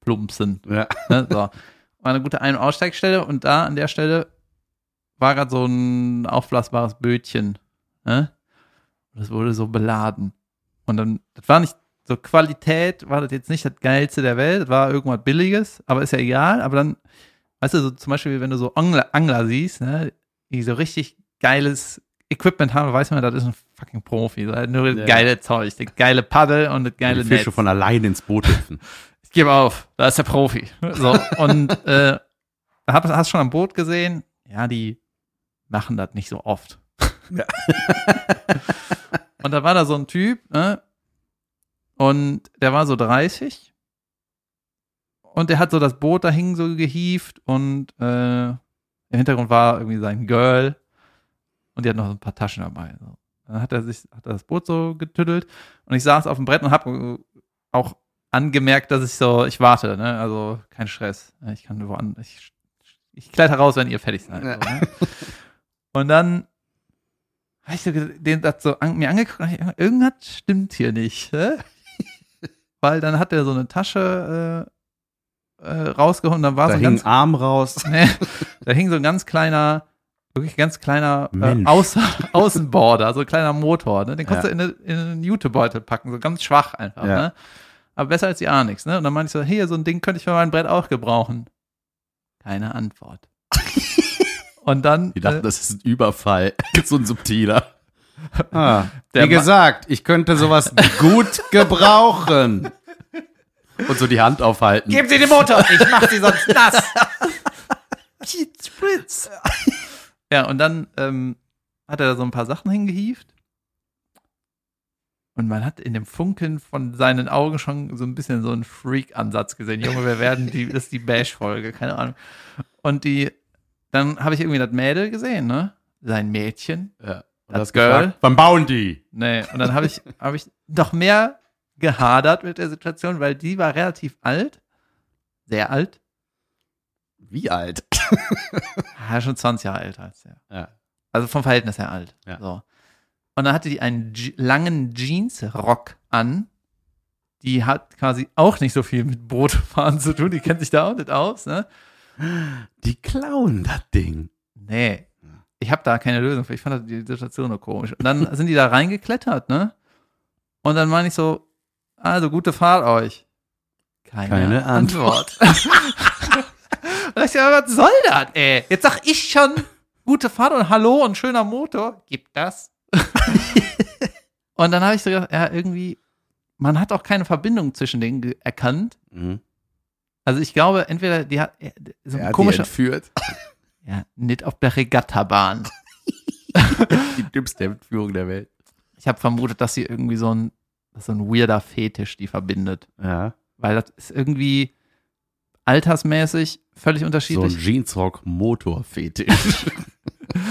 plumpsen. Ja. Ne, so. War eine gute Ein- und Aussteigstelle und da an der Stelle war gerade so ein aufblasbares Bötchen. Ne? Und das wurde so beladen. Und dann, das war nicht so Qualität, war das jetzt nicht das Geilste der Welt, das war irgendwas Billiges, aber ist ja egal. Aber dann, weißt du, so zum Beispiel, wenn du so Angler, Angler siehst, ne, die so richtig geiles Equipment haben, weiß man, das ist ein fucking Profi. So, nur Ja. geile Zeug, das geile Paddel und das geile die Fische Netz von allein ins Boot hüpfen. [laughs] ich gebe auf, da ist der Profi. So, und [laughs] äh, hab, hast schon am Boot gesehen, ja, die machen das nicht so oft. Ja. [laughs] und da war da so ein Typ, ne? Und der war so 30. Und der hat so das Boot dahin so gehievt und äh, im Hintergrund war irgendwie sein Girl und die hat noch so ein paar Taschen dabei. So. Dann hat er sich, hat er das Boot so getüttelt und ich saß auf dem Brett und habe auch angemerkt, dass ich so, ich warte, ne? Also kein Stress. Ich kann woanders, ich, ich kletter raus, wenn ihr fertig seid. Ja. So, ne? Und dann habe ich so den das so an, mir angeguckt, und ich, irgendwas stimmt hier nicht. Hä? Weil dann hat er so eine Tasche äh, äh, rausgeholt und dann war Da so ein hing ganz Arm raus. [laughs] Nee, da hing so ein ganz kleiner, wirklich ganz kleiner äh. Außen, [laughs] Außenborder, so ein kleiner Motor. Ne? Den kannst Ja. du in, eine, in einen Jutebeutel packen, so ganz schwach einfach. Ja. Ne? Aber besser als die Arnix. Ne? Und dann meinte ich so, hier, so ein Ding könnte ich für mein Brett auch gebrauchen. Keine Antwort. [laughs] Und dann, Die dachten, äh, das ist ein Überfall. so ein subtiler. Ah, wie gesagt, ich könnte sowas gut gebrauchen. Und so die Hand aufhalten. geben Sie den Motor, ich mach Sie sonst nass. Spritz. Ja, und dann ähm, hat er da so ein paar Sachen hingehievt. Und man hat in dem Funkeln von seinen Augen schon so ein bisschen so einen Freak-Ansatz gesehen. Junge, wir werden die, das ist die Bash-Folge, keine Ahnung. Und die, dann habe ich irgendwie das Mädel gesehen, ne? Sein Mädchen. Ja. Und Das das Girl. gefragt, wann bauen die? Nee, und dann habe ich, habe ich noch mehr gehadert mit der Situation, weil die war relativ alt. Sehr alt. Wie alt? [laughs] Ja, schon 20 Jahre älter als der. Ja. Also vom Verhältnis her alt. Ja. So. Und dann hatte die einen Je langen Jeansrock an. Die hat quasi auch nicht so viel mit Bootfahren zu tun. Die kennt sich da auch nicht aus. Ne? Die klauen das Ding. Nee. Ich habe da keine Lösung für. Ich fand die Situation nur komisch. Und dann sind die da reingeklettert, ne? Und dann meine ich so, also gute Fahrt euch. Keine, Keine Antwort. und ich so, was soll das, ey? Jetzt sag ich schon gute Fahrt und Hallo und schöner Motor. Gibt das? [laughs] und dann habe ich so gedacht, ja, irgendwie, man hat auch keine Verbindung zwischen denen erkannt. Mhm. Also ich glaube, entweder die hat äh, so ein komischer, entführt. [laughs] ja, nicht auf der Regattabahn. [laughs] Die dümmste Entführung der Welt. Ich habe vermutet, dass sie irgendwie so ein, dass so ein weirder Fetisch die verbindet. Ja. Weil das ist irgendwie altersmäßig völlig So ein unterschiedlich. Jeansrock-Motor-Fetisch. [laughs]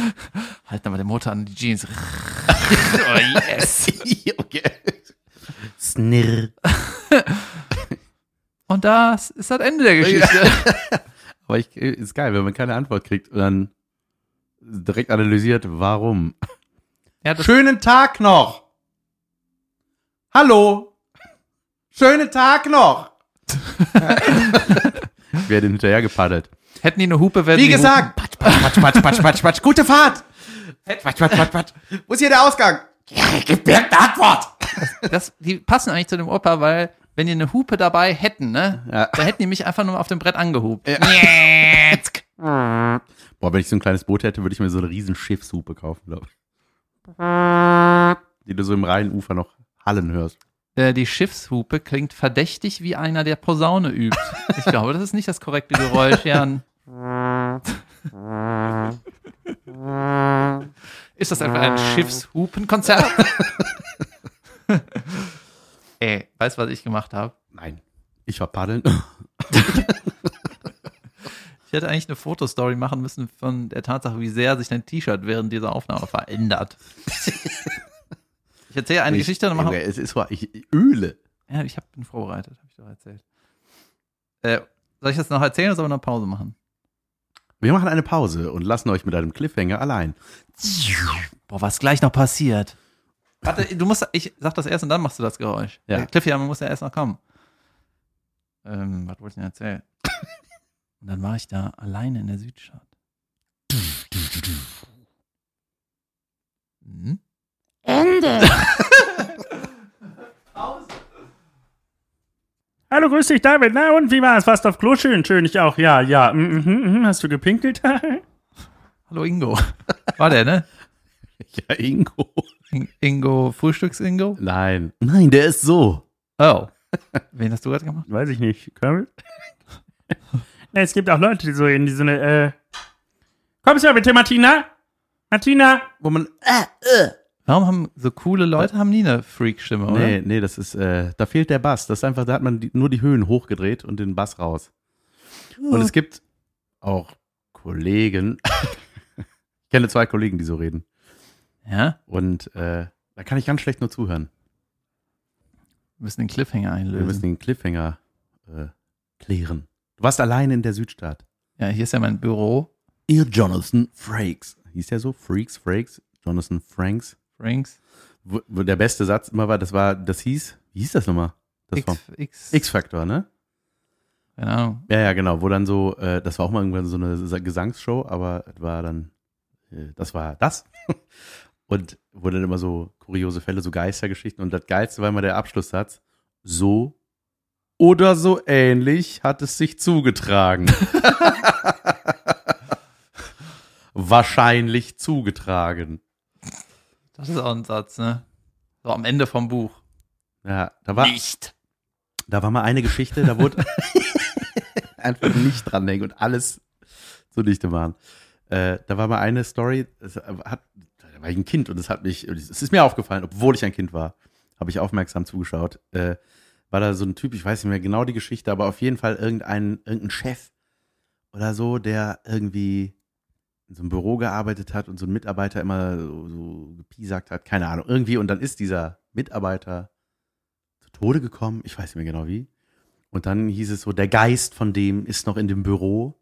halt aber den Motor an die Jeans. [laughs] oh yes. [laughs] okay. Snirr. Und das ist das Ende der Geschichte. Aber ich, ist geil, wenn man keine Antwort kriegt und dann direkt analysiert, warum. Ja, das, Schönen Tag noch. Hallo. Schönen Tag noch. [laughs] ich werde hinterher gepaddelt. hätten die eine Hupe, wären Wie die gesagt, patsch, patsch, patsch, patsch, patsch, patsch, gute Fahrt. Patsch, patsch, patsch, patsch. Wo ist hier der Ausgang? Ja, gib mir eine Antwort. Das, die passen eigentlich zu dem Opa, weil wenn die eine Hupe dabei hätten, ne, Ja. da hätten die mich einfach nur auf dem Brett angehupt. Boah, wenn ich so ein kleines Boot hätte, würde ich mir so eine riesen Schiffshupe kaufen, glaube ich. [laughs] Die du so im Rheinufer noch hallen hörst. Äh, die Schiffshupe klingt verdächtig wie einer, der Posaune übt. Ich glaube, das ist nicht das korrekte Geräusch, Jan. Ist das einfach ein Schiffshupenkonzert? [laughs] Ey, weißt du, was ich gemacht habe? Nein. Ich war paddeln. [laughs] Ich hätte eigentlich eine Fotostory machen müssen von der Tatsache, wie sehr sich dein T-Shirt während dieser Aufnahme verändert. [laughs] Ich erzähle eine Ich- Geschichte, machen Junge, es ist ich, öle. Ja, ich habe bin vorbereitet, habe ich doch erzählt. Äh, soll ich das noch erzählen oder sollen wir eine Pause machen? Wir machen eine Pause und lassen euch mit einem Cliffhanger allein. Boah, was gleich noch passiert. Warte, du musst, ich sag das erst und dann machst du das Geräusch. Ja. Der Cliffhanger muss ja erst noch kommen. Ähm, was wollte ich denn erzählen? Und dann war ich da alleine in der Südstadt. [laughs] Hm? [laughs] Hallo, grüß dich, David. Na und wie war es? Warst auf Klo? Schön, schön. Ich auch. Ja, ja. Mhm, mhm, mhm. Hast du gepinkelt? [laughs] Hallo Ingo. War der, ne? [laughs] Ja, Ingo. In- Ingo, Frühstücks-Ingo? Nein. Nein, der ist so. Oh. Wen hast du gerade gemacht? Weiß ich nicht. Kermit? ne, es gibt auch Leute, die so in die so eine, äh. Kommst du mal bitte, Martina? Martina? Wo man. Warum haben so coole Leute haben nie eine Freak-Stimme, oder? Nee, nee, das ist, äh, da fehlt der Bass. Das ist einfach, da hat man die, nur die Höhen hochgedreht und den Bass raus. Und es gibt auch Kollegen. [laughs] ich kenne zwei Kollegen, die so reden. Ja? Und äh, da kann ich ganz schlecht nur zuhören. Wir müssen den Cliffhanger Wir müssen einlösen. den Cliffhanger äh, klären. Du warst alleine in der Südstadt. Ja, hier ist ja mein Büro. Ihr Jonathan Frakes. Hieß der so? Freaks, Frakes? Jonathan Franks? Franks. Wo, wo der beste Satz immer war, das war, das hieß, wie hieß das nochmal? Das X, war X, X-Factor, ne? Keine Ahnung. Ja, ja, genau, wo dann so, äh, das war auch mal irgendwann so eine Sa- Gesangsshow, aber es war dann, äh, das war das. [laughs] Und wo dann immer so kuriose Fälle, so Geistergeschichten. Und das Geilste war immer der Abschlusssatz. So oder so ähnlich hat es sich zugetragen. [laughs] [laughs] Wahrscheinlich zugetragen. Das ist auch ein Satz, ne? So am Ende vom Buch. Ja, da war, Nicht. da war mal eine Geschichte, da wurde [laughs] einfach nicht dranhängen und alles zunichte machen. Äh, da war mal eine Story, es hat, da war ich ein Kind und es hat mich, es ist mir aufgefallen, obwohl ich ein Kind war, habe ich aufmerksam zugeschaut. Äh, war da so ein Typ, ich weiß nicht mehr genau die Geschichte, aber auf jeden Fall irgendein, irgendein Chef oder so, der irgendwie in so einem Büro gearbeitet hat und so ein Mitarbeiter immer so, so gepiesackt hat, keine Ahnung, irgendwie. Und dann ist dieser Mitarbeiter zu Tode gekommen, ich weiß nicht mehr genau wie. Und dann hieß es so, der Geist von dem ist noch in dem Büro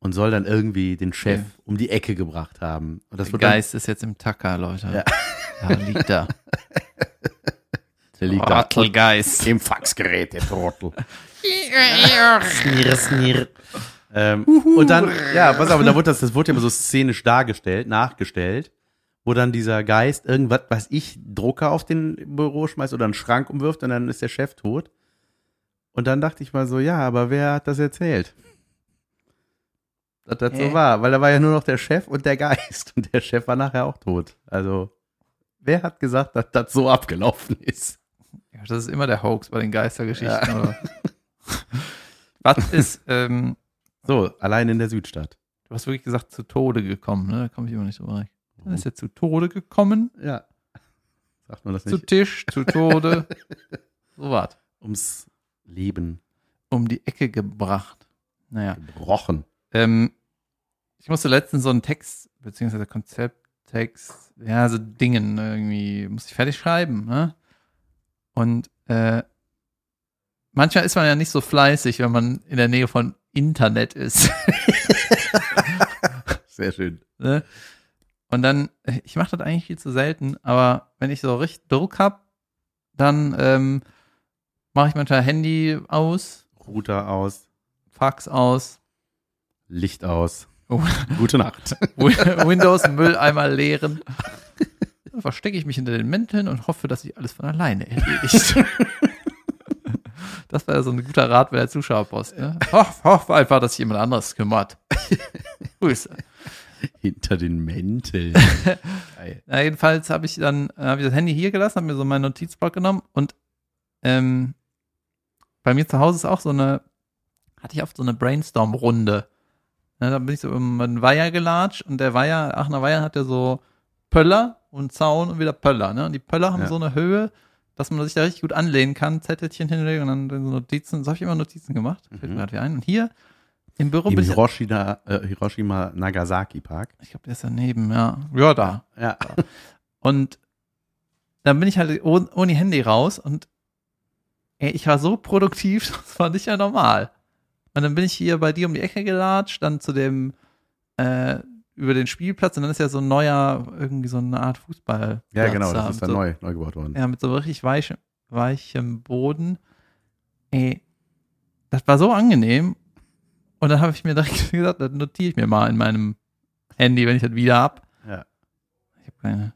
und soll dann irgendwie den Chef Okay. um die Ecke gebracht haben. Und das Der wird dann, Geist ist jetzt im Tacker, Leute. Ja. [laughs] Da liegt er. der liegt da Rattelgeist. im Faxgerät, der Trottel. [laughs] Snirr, snirr. Ähm, und dann, ja, pass auf, da wurde das, das wurde ja immer so szenisch dargestellt, nachgestellt, wo dann dieser Geist irgendwas, was ich, Drucker auf den Büro schmeißt oder einen Schrank umwirft und dann ist der Chef tot. Und dann dachte ich mal so, ja, aber wer hat das erzählt? Dass das Hä? so war, weil da war ja nur noch der Chef und der Geist [laughs] und der Chef war nachher auch tot. Also, wer hat gesagt, dass das so abgelaufen ist? Ja, das ist immer der Hoax bei den Geistergeschichten. Oder? [laughs] Was ist, ähm, So, allein in der Südstadt. du hast wirklich gesagt, zu Tode gekommen, ne? Da komme ich immer nicht so recht. Dann ist er zu Tode gekommen, Ja. Sagt man das zu nicht? Tisch, zu Tode. [laughs] so was. Ums Leben Um die Ecke gebracht. Naja. gebrochen. Ähm, ich musste letztens so einen Text, beziehungsweise Konzepttext, ja, so Dingen irgendwie, musste ich fertig schreiben, ne? Und äh, manchmal ist man ja nicht so fleißig, wenn man in der Nähe von Internet ist. [laughs] Sehr schön. ne? Und dann, ich mache das eigentlich viel zu selten, aber wenn ich so richtig Druck hab, dann ähm, mache ich manchmal Handy aus, Router aus, Fax aus, Licht aus. Oh. Gute Nacht. [laughs] Windows Mülleimer leeren. Dann verstecke ich mich hinter den Mänteln und hoffe, dass sich alles von alleine erledigt. [laughs] Das wäre so ein guter Rat bei der Zuschauerpost. Ne? Hoff, hoff einfach, dass sich jemand anderes kümmert. [laughs] Grüße. Hinter den Mänteln. [laughs] Na, jedenfalls habe ich dann äh, hab ich das Handy hier gelassen, habe mir so meinen Notizblock genommen und ähm, bei mir zu Hause ist auch so eine, hatte ich oft so eine Brainstorm-Runde. Ja, da bin ich so um einen Weiher gelatscht und der Weiher, Aachener Weiher hat ja so Pöller und Zaun und wieder Pöller. Ne? Und die Pöller haben Ja. so eine Höhe, dass man sich da richtig gut anlehnen kann, Zettelchen hinlegen und dann, so Notizen. So habe ich immer Notizen gemacht. Fällt mir Mhm. gerade wieder ein. Und hier im Büro Im bin ich, Hiroshima, äh, Hiroshima Nagasaki Park. ich glaube, der ist daneben, ja. Ja, da. Ja. Und dann bin ich halt ohne, ohne Handy raus und ey, ich war so produktiv, [laughs] das war nicht ja normal. Und dann bin ich hier bei dir um die Ecke gelatscht, dann zu dem, äh, über den Spielplatz und dann ist ja so ein neuer, irgendwie so eine Art Fußball. Ja, genau, da das ist dann so, neu, neu gebaut worden. Ja, mit so richtig weichem, weichem Boden. Ey, das war so angenehm. Und dann habe ich mir direkt [laughs] gesagt, das notiere ich mir mal in meinem Handy, wenn ich das wieder hab. Ja. Ich habe keine,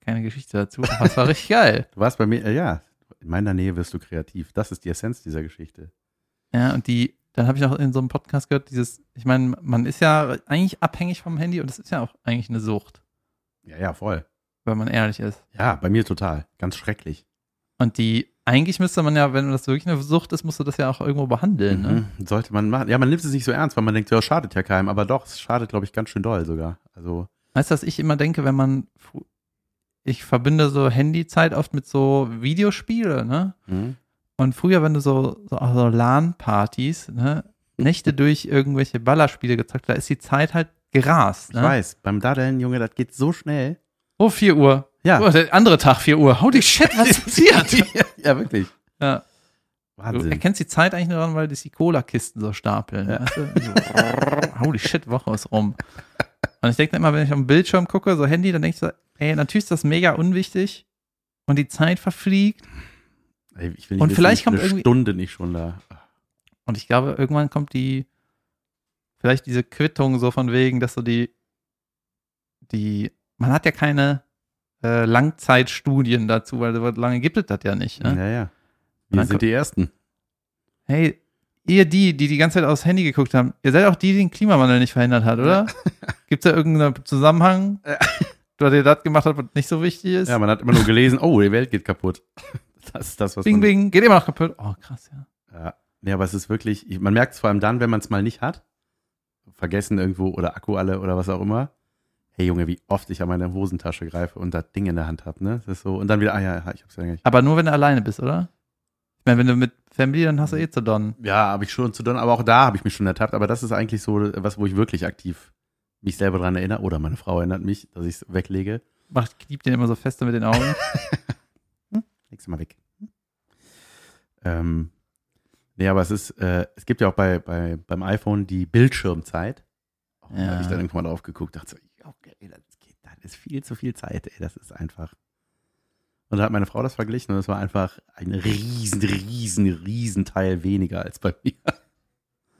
keine Geschichte dazu, aber es war richtig geil. Du warst bei mir, äh, ja, in meiner Nähe wirst du kreativ. Das ist die Essenz dieser Geschichte. Ja, und die, dann habe ich auch in so einem Podcast gehört, dieses, ich meine, man ist ja eigentlich abhängig vom Handy und das ist ja auch eigentlich eine Sucht, Ja, ja, voll. wenn man ehrlich ist. Ja, bei mir total. Ganz schrecklich. Und die, eigentlich müsste man ja, wenn das wirklich eine Sucht ist, musst du das ja auch irgendwo behandeln, ne? Mhm. Sollte man machen. Ja, man nimmt es nicht so ernst, weil man denkt, ja, schadet ja keinem. Aber doch, es schadet, glaube ich, ganz schön doll sogar. Also, Weißt du, was ich immer denke, wenn man, ich verbinde so Handyzeit oft mit so Videospiele, ne? mhm. Und früher, wenn du so, so, so LAN-Partys, ne, Nächte durch irgendwelche Ballerspiele gezockt, da ist die Zeit halt gerast, ich ne? weiß, beim Daddeln, Junge, das geht so schnell. Oh, 4 Uhr. Ja. Oh, der andere Tag, 4 Uhr. Holy shit, was [laughs] passiert? ja, ja, wirklich. ja. Du Wahnsinn. erkennst die Zeit eigentlich nur daran, weil die Cola-Kisten so stapeln. Ja. Weißt du? [laughs] holy shit, Woche ist rum. Und ich denke immer, wenn ich auf den Bildschirm gucke, so Handy, dann denke ich so, ey, natürlich ist das mega unwichtig und die Zeit verfliegt. Ich will Und wissen, vielleicht kommt irgendwie- Stunde nicht schon da. Und ich glaube, irgendwann kommt die, vielleicht diese Quittung so von wegen, dass so die, die, man hat ja keine äh, Langzeitstudien dazu, weil so lange gibt es das ja nicht. Ne? Ja, ja. Wir sind die Ersten. Hey, ihr die, die die ganze Zeit aufs Handy geguckt haben, ihr seid auch die, die den Klimawandel nicht verhindert hat, oder? [laughs] Gibt es da irgendeinen Zusammenhang, Ja. dass ihr das gemacht habt, was nicht so wichtig ist? Ja, man hat immer nur gelesen, oh, die Welt geht kaputt. Das ist das, was bing, man, bing, geht immer noch kaputt. Oh, krass, ja. Ja. ja, aber es ist wirklich, ich, man merkt es vor allem dann, wenn man es mal nicht hat. Vergessen irgendwo oder Akku alle oder was auch immer. Hey Junge, wie oft ich an meine Hosentasche greife und das Ding in der Hand habe, ne? Das ist so, und dann wieder, ah ja, ich hab's ja nicht. Aber nur, wenn du alleine bist, oder? Ich meine, wenn du mit Family, dann hast du eh zu donnen. Ja, habe ich schon zu tun, aber auch da habe ich mich schon ertappt. Aber das ist eigentlich so was, wo ich wirklich aktiv mich selber dran erinnere. Oder meine Frau erinnert mich, dass ich es weglege. Macht, kniept den immer so fester mit den Augen. [laughs] Leg's mal weg. Ähm, nee, aber es ist, äh, es gibt ja auch bei, bei, beim iPhone die Bildschirmzeit. Da Ja. habe ich dann irgendwann mal drauf geguckt, dachte so, okay, das, geht, das ist viel zu viel Zeit, ey, das ist einfach. Und da hat meine Frau das verglichen und es war einfach ein riesen, riesen, riesen Teil weniger als bei mir.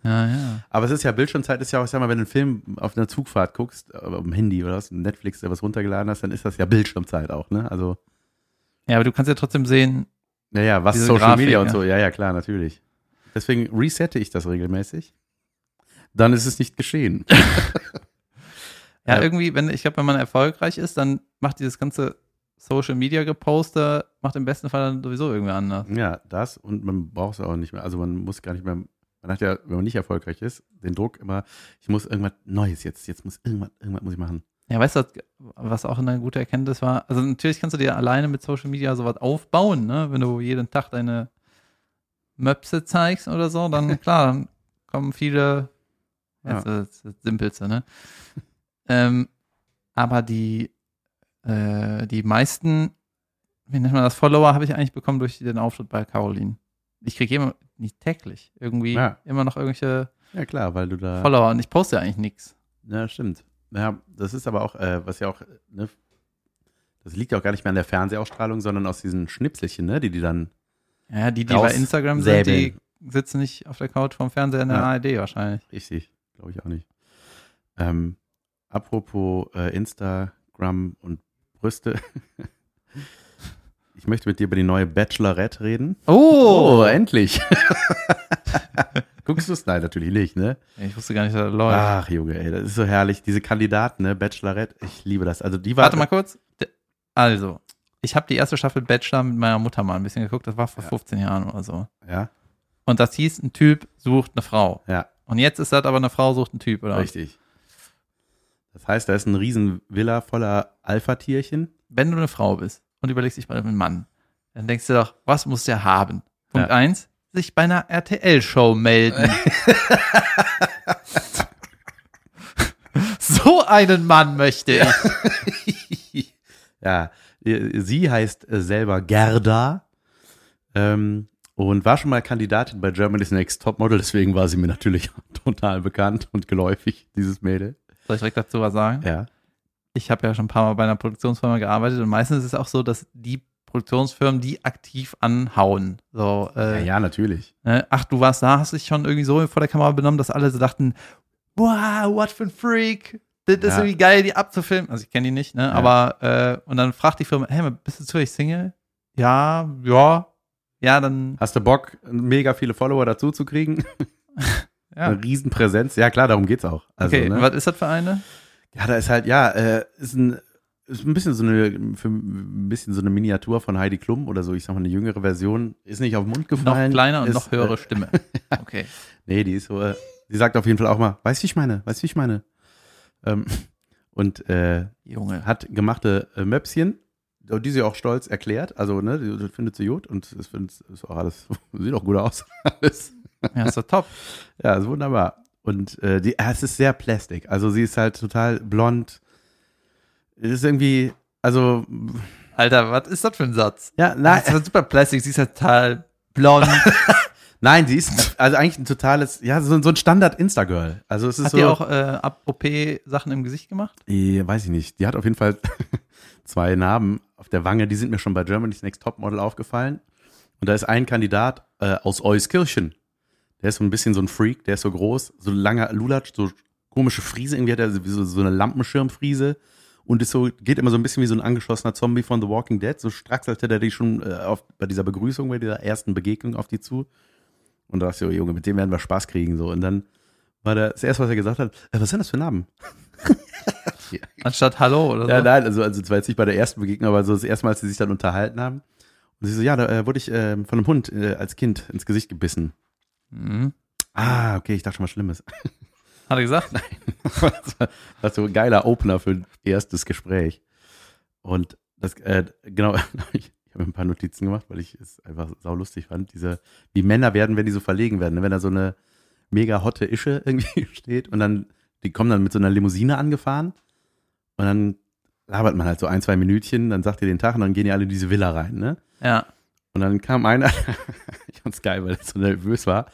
Ja, ja. Aber es ist ja, Bildschirmzeit ist ja auch, ich sag mal, wenn du einen Film auf einer Zugfahrt guckst, auf dem Handy oder was, Netflix, der was runtergeladen hast, dann ist das ja Bildschirmzeit auch, ne? Also, Ja, aber du kannst ja trotzdem sehen, naja, was Social Grafik, Media und ja. so, ja, ja, klar, natürlich. Deswegen resette ich das regelmäßig. Dann ist es nicht geschehen. [laughs] [laughs] ja, Ja. irgendwie, wenn, ich glaube, wenn man erfolgreich ist, dann macht dieses ganze Social Media Geposter, macht im besten Fall dann sowieso irgendwie anders. Ja, das und man braucht es auch nicht mehr. Also man muss gar nicht mehr, man hat ja, wenn man nicht erfolgreich ist, den Druck immer, ich muss irgendwas Neues jetzt, jetzt muss irgendwas, irgendwas muss ich machen. Ja, weißt du, was auch eine gute Erkenntnis war? Also natürlich kannst du dir alleine mit Social Media sowas aufbauen, ne? Wenn du jeden Tag deine Möpse zeigst oder so, dann [laughs] klar, dann kommen viele, Ja. das ist das Simpelste, ne? ähm, aber die, äh, die meisten, wie nennt man das, Follower habe ich eigentlich bekommen durch den Auftritt bei Caroline. Ich kriege immer, nicht täglich, irgendwie Ja. immer noch irgendwelche Ja klar, weil du da. Follower und ich poste ja eigentlich nichts. Ja, stimmt. Ja, das ist aber auch, äh, was ja auch, ne, das liegt ja auch gar nicht mehr an der Fernsehausstrahlung, sondern aus diesen Schnipselchen, ne, die die dann, Ja, die, die bei Instagram sind, die sitzen nicht auf der Couch vom Fernseher in der Ja. ARD wahrscheinlich. richtig, glaube ich auch nicht. Ähm, apropos äh, Instagram und Brüste. [laughs] ich möchte mit dir über die neue Bachelorette reden. Oh! endlich. [laughs] Guckst du es? Nein, natürlich nicht, ne? Ich wusste gar nicht, dass das läuft. Ach, Junge, ey, das ist so herrlich. Diese Kandidaten, ne? Bachelorette, ich liebe das. Also die war. Warte mal kurz. Also, ich habe die erste Staffel Bachelor mit meiner Mutter mal ein bisschen geguckt. Das war vor Ja. 15 Jahren oder so. Ja, Und das hieß, ein Typ sucht eine Frau. ja, Und jetzt ist das aber eine Frau sucht einen Typ, oder? richtig. Das heißt, da ist ein riesen Villa voller Alpha-Tierchen. Wenn du eine Frau bist und überlegst dich bei einem Mann, dann denkst du doch, was muss der haben? Punkt Ja. eins, sich bei einer RTL-Show melden. [laughs] so einen Mann möchte ich. [laughs] ja, sie heißt äh, selber Gerda ähm, und war schon mal Kandidatin bei Germany's Next Topmodel, deswegen war sie mir natürlich [laughs] total bekannt und geläufig, dieses Mädel. Soll ich direkt dazu was sagen? Ja, ich habe ja schon ein paar Mal bei einer Produktionsfirma gearbeitet und meistens ist es auch so, dass die Produktionsfirmen die aktiv anhauen. So, ja, äh, ja, natürlich. ne, ach, du warst da, hast dich schon irgendwie so vor der Kamera benommen, dass alle so dachten, wow, what for ein Freak. Das ist Ja. irgendwie geil, die abzufilmen. Also ich kenne die nicht, ne? Aber äh, und dann fragt die Firma, hey, bist du zufällig Single? Ja, ja. Ja, dann Hast du Bock, mega viele Follower dazu zu kriegen? [laughs] ja. Eine Riesenpräsenz. Ja, klar, darum geht's auch. Also, okay, ne? was ist das für eine? Ja, da ist halt, ja, äh, ist ein, ist ein bisschen so eine, für ein bisschen so eine Miniatur von Heidi Klum oder so, ich sag mal, eine jüngere Version. Ist nicht auf den Mund Noch gefallen. kleiner und ist, noch höhere Äh, Stimme. [laughs] Okay. nee, die ist so, äh, die sagt auf jeden Fall auch mal, weißt du, wie ich meine, weißt du, wie ich meine. Ähm, und äh, Junge. hat gemachte äh, Möpschen, die sie auch stolz erklärt. Also, ne, die findet sie gut und es findet, ist auch alles, [laughs] sieht auch gut aus. [laughs] alles. Ja, ist doch top. Ja, ist wunderbar. Und äh, die, äh, es ist sehr plastik. Also sie ist halt total blond. Es ist irgendwie, also, Alter, was ist das für ein Satz? ja, nein, Das ist halt super Plastik, sie ist ja total blond. [laughs] nein, sie ist also eigentlich ein totales, ja, so, so ein Standard-Insta-Girl. Also es ist Hat so, die auch äh, ab OP Sachen im Gesicht gemacht? Eh, weiß ich nicht. Die hat auf jeden Fall [laughs] zwei Narben auf der Wange. Die sind mir schon bei Germany's Next Topmodel aufgefallen. Und da ist ein Kandidat äh, aus Euskirchen. Der ist so ein bisschen so ein Freak. Der ist so groß, so langer Lulatsch, so komische Friese. Irgendwie hat er so, so eine Lampenschirmfriese. Und ist so, geht immer so ein bisschen wie so ein angeschlossener Zombie von The Walking Dead. So straxelte der die schon äh, auf, bei dieser Begrüßung, bei dieser ersten Begegnung auf die zu. Und da dachte ich, oh, Junge, mit dem werden wir Spaß kriegen. So. Und dann war der, das erste, was er gesagt hat, äh, was sind das für Namen? [laughs] Anstatt Hallo oder so? Ja, nein, also, also das war jetzt nicht bei der ersten Begegnung, aber so das erste Mal, als sie sich dann unterhalten haben. Und sie so, ja, da äh, wurde ich äh, von einem Hund äh, als Kind ins Gesicht gebissen. Mhm. Ah, okay, ich dachte schon was Schlimmes. [laughs] Hat er gesagt? war das war so ein geiler Opener für ein erstes Gespräch. Und das, äh, genau, [laughs] ich habe mir ein paar Notizen gemacht, weil ich es einfach saulustig fand. Diese, wie Männer werden, wenn die so verlegen werden, ne? wenn da so eine mega hotte Ische [laughs] irgendwie steht und dann, die kommen dann mit so einer Limousine angefahren und dann labert man halt so ein, zwei Minütchen, dann sagt ihr den Tag und dann gehen die alle in diese Villa rein, ne? Ja. Und dann kam einer, [laughs] ich fand's geil, weil er so nervös war,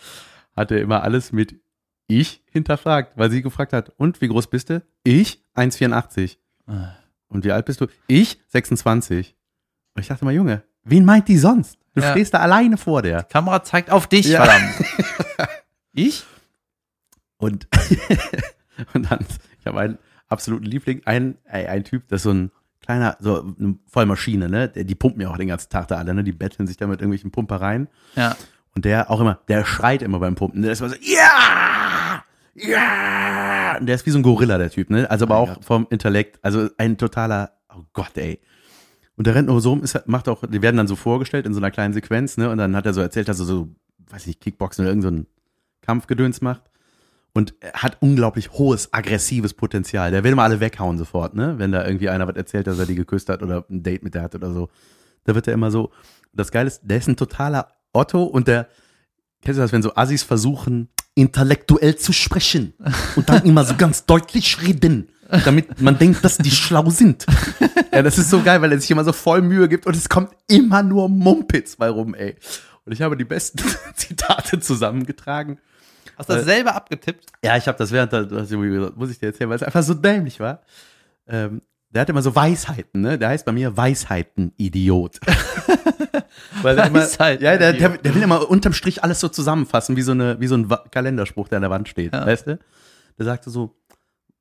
hat er immer alles mit ich hinterfragt, weil sie gefragt hat, und wie groß bist du? Ich 1,84. Und wie alt bist du? Ich 26. Und ich dachte mal, Junge, wen meint die sonst? Du Ja. stehst da alleine vor der. Kamera zeigt auf dich, Ja. verdammt. [laughs] ich? Und, [laughs] und dann, ich habe einen absoluten Liebling, ein, ey, ein Typ, das ist so ein kleiner, so eine Vollmaschine, ne? Die pumpen ja auch den ganzen Tag da alle, ne? Die betteln sich da mit irgendwelchen Pumpereien. Ja. Und der auch immer, der schreit immer beim Pumpen. Der ist immer so, ja! Ja! Und der ist wie so ein Gorilla, der Typ, ne? Also aber Mein auch vom Intellekt, also ein totaler, oh Gott, ey. Und der rennt nur so rum, ist, macht auch, die werden dann so vorgestellt in so einer kleinen Sequenz, ne? Und dann hat er so erzählt, dass er so, weiß nicht, Kickboxen oder irgendein so Kampfgedöns macht. Und hat unglaublich hohes, aggressives Potenzial. Der will mal alle weghauen sofort, ne? Wenn da irgendwie einer was erzählt, dass er die geküsst hat oder ein Date mit der hat oder so. Da wird er immer so. Das Geile ist, der ist ein totaler Otto und der, kennst du das, wenn so Assis versuchen, intellektuell zu sprechen und dann immer so ganz deutlich reden, damit man denkt, dass die schlau sind. Ja, das ist so geil, weil er sich immer so voll Mühe gibt und es kommt immer nur Mumpitz bei rum, ey. Und ich habe die besten [laughs] Zitate zusammengetragen. Hast du das selber abgetippt? Ja, ich habe das während der, muss ich dir erzählen, weil es einfach so dämlich war. Ähm, der hat immer so Weisheiten, ne? Der heißt bei mir Weisheiten-Idiot. [laughs] weil der immer, ja, der, der, der will immer unterm Strich alles so zusammenfassen, wie so, eine, wie so ein Kalenderspruch, der an der Wand steht, Ja. weißt du? Der sagte so,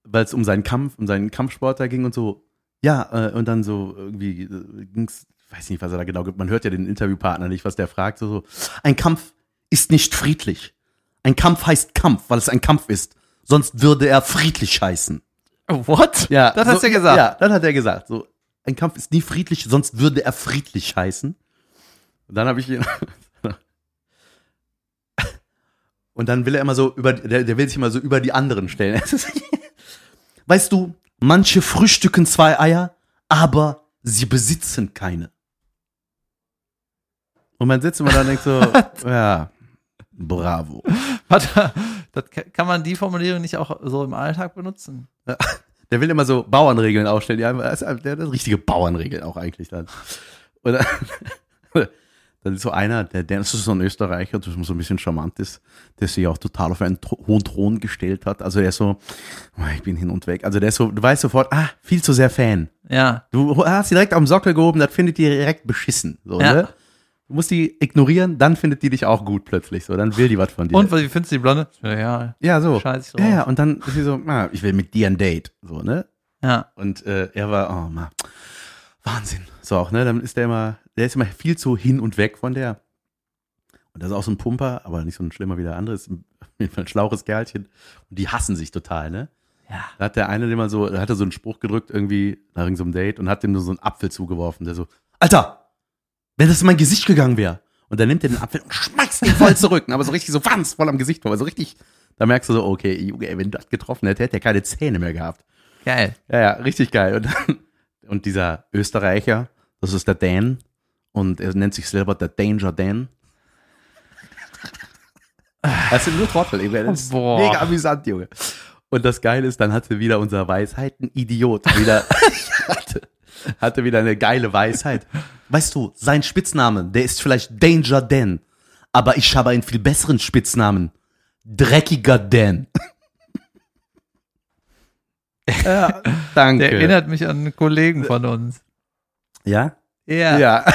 weil es um seinen Kampf, um seinen Kampfsport da ging und so, ja, äh, und dann so irgendwie äh, ging's, ich weiß nicht, was er da genau gibt, man hört ja den Interviewpartner nicht, was der fragt, so, so, ein Kampf ist nicht friedlich. Ein Kampf heißt Kampf, weil es ein Kampf ist. Sonst würde er friedlich heißen. What? Ja, Das so, hast du gesagt. Ja, das hat er gesagt. So, ein Kampf ist nie friedlich, sonst würde er friedlich heißen. Und dann habe ich ihn. [laughs] Und dann will er immer so über, der, der will sich immer so über die anderen stellen. [laughs] weißt du, manche frühstücken zwei Eier, aber sie besitzen keine. Und man sitzt immer da und denkt so, [laughs] ja, bravo. Warte, das kann man die Formulierung nicht auch so im Alltag benutzen? [laughs] Der will immer so Bauernregeln aufstellen. Ja, das ist der, der richtige Bauernregeln auch eigentlich dann. Und [laughs] dann, ist so einer, der, der ist so ein Österreicher, der so ein bisschen charmant ist, der sich auch total auf einen hohen Thron gestellt hat. Also der ist so, oh, ich bin hin und weg. Also der ist so, du weißt sofort, ah, viel zu sehr Fan. Ja. Du hast sie direkt am Sockel gehoben, das findet die direkt beschissen. So, Ja. ne? Du musst die ignorieren, dann findet die dich auch gut plötzlich. So, dann will die was von dir. Und wie findest du die Blonde? Ja, ja, so. scheiß drauf. Ja, ja, und dann ist sie so, ah, ich will mit dir ein Date. So, ne? ja. Und äh, er war, oh Mann, Wahnsinn. So auch, ne? Dann ist der immer, der ist immer viel zu hin und weg von der. Und das ist auch so ein Pumper, aber nicht so ein schlimmer wie der andere, ist auf jeden Fall ein schlauches Kerlchen. Und die hassen sich total, ne? Ja. Da hat der eine immer so, da hat er so einen Spruch gedrückt, irgendwie nach irgendeinem Date und hat dem nur so einen Apfel zugeworfen. Der so, Alter, wenn das in mein Gesicht gegangen wäre. Und dann nimmt er den Apfel und schmeißt ihn voll zurück. Aber so richtig so ganz voll am Gesicht, aber so richtig, da merkst du so, okay, Junge, ey, wenn du das getroffen hätte, hätte er keine Zähne mehr gehabt. Geil. Ja, ja, richtig geil. Und, dann, und dieser Österreicher, das ist der Dan. Und er nennt sich selber der Danger Dan. Das sind nur Trottel, Junge. Das ist Boah. mega amüsant, Junge. Und das Geile ist, dann hatte wieder unser Weisheiten-Idiot wieder, [laughs] hatte, hatte wieder eine geile Weisheit. Weißt du, sein Spitzname, der ist vielleicht Danger Dan. Aber ich habe einen viel besseren Spitznamen. Dreckiger Dan. ja, [laughs] danke. Der erinnert mich an einen Kollegen von uns. ja? Ja. Ja. [laughs]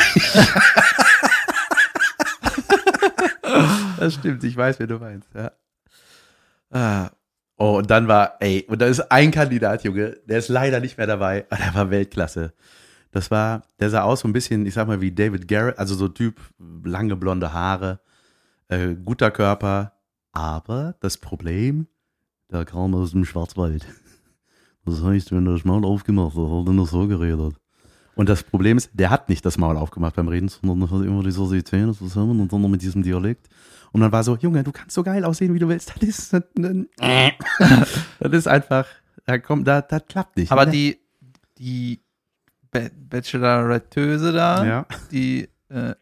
das stimmt, ich weiß, wer du meinst, ja. Ah. Oh, und dann war, ey, und da ist ein Kandidat, Junge, der ist leider nicht mehr dabei, aber der war Weltklasse. Das war, der sah aus so ein bisschen, ich sag mal, wie David Garrett, also so Typ, lange blonde Haare, äh, guter Körper, aber das Problem, der kam aus dem Schwarzwald. Das heißt, wenn er das Maul aufgemacht hat, hat er nur so geredet. Und das Problem ist, der hat nicht das Maul aufgemacht beim Reden, sondern hat immer diese Zähne zusammen und dann noch mit diesem Dialekt. Und dann war so, Junge, du kannst so geil aussehen, wie du willst. Das ist, das, das ist einfach, da kommt, da, das klappt nicht. Aber ne? die, die Ba- Bacheloretteuse da, ja. die äh,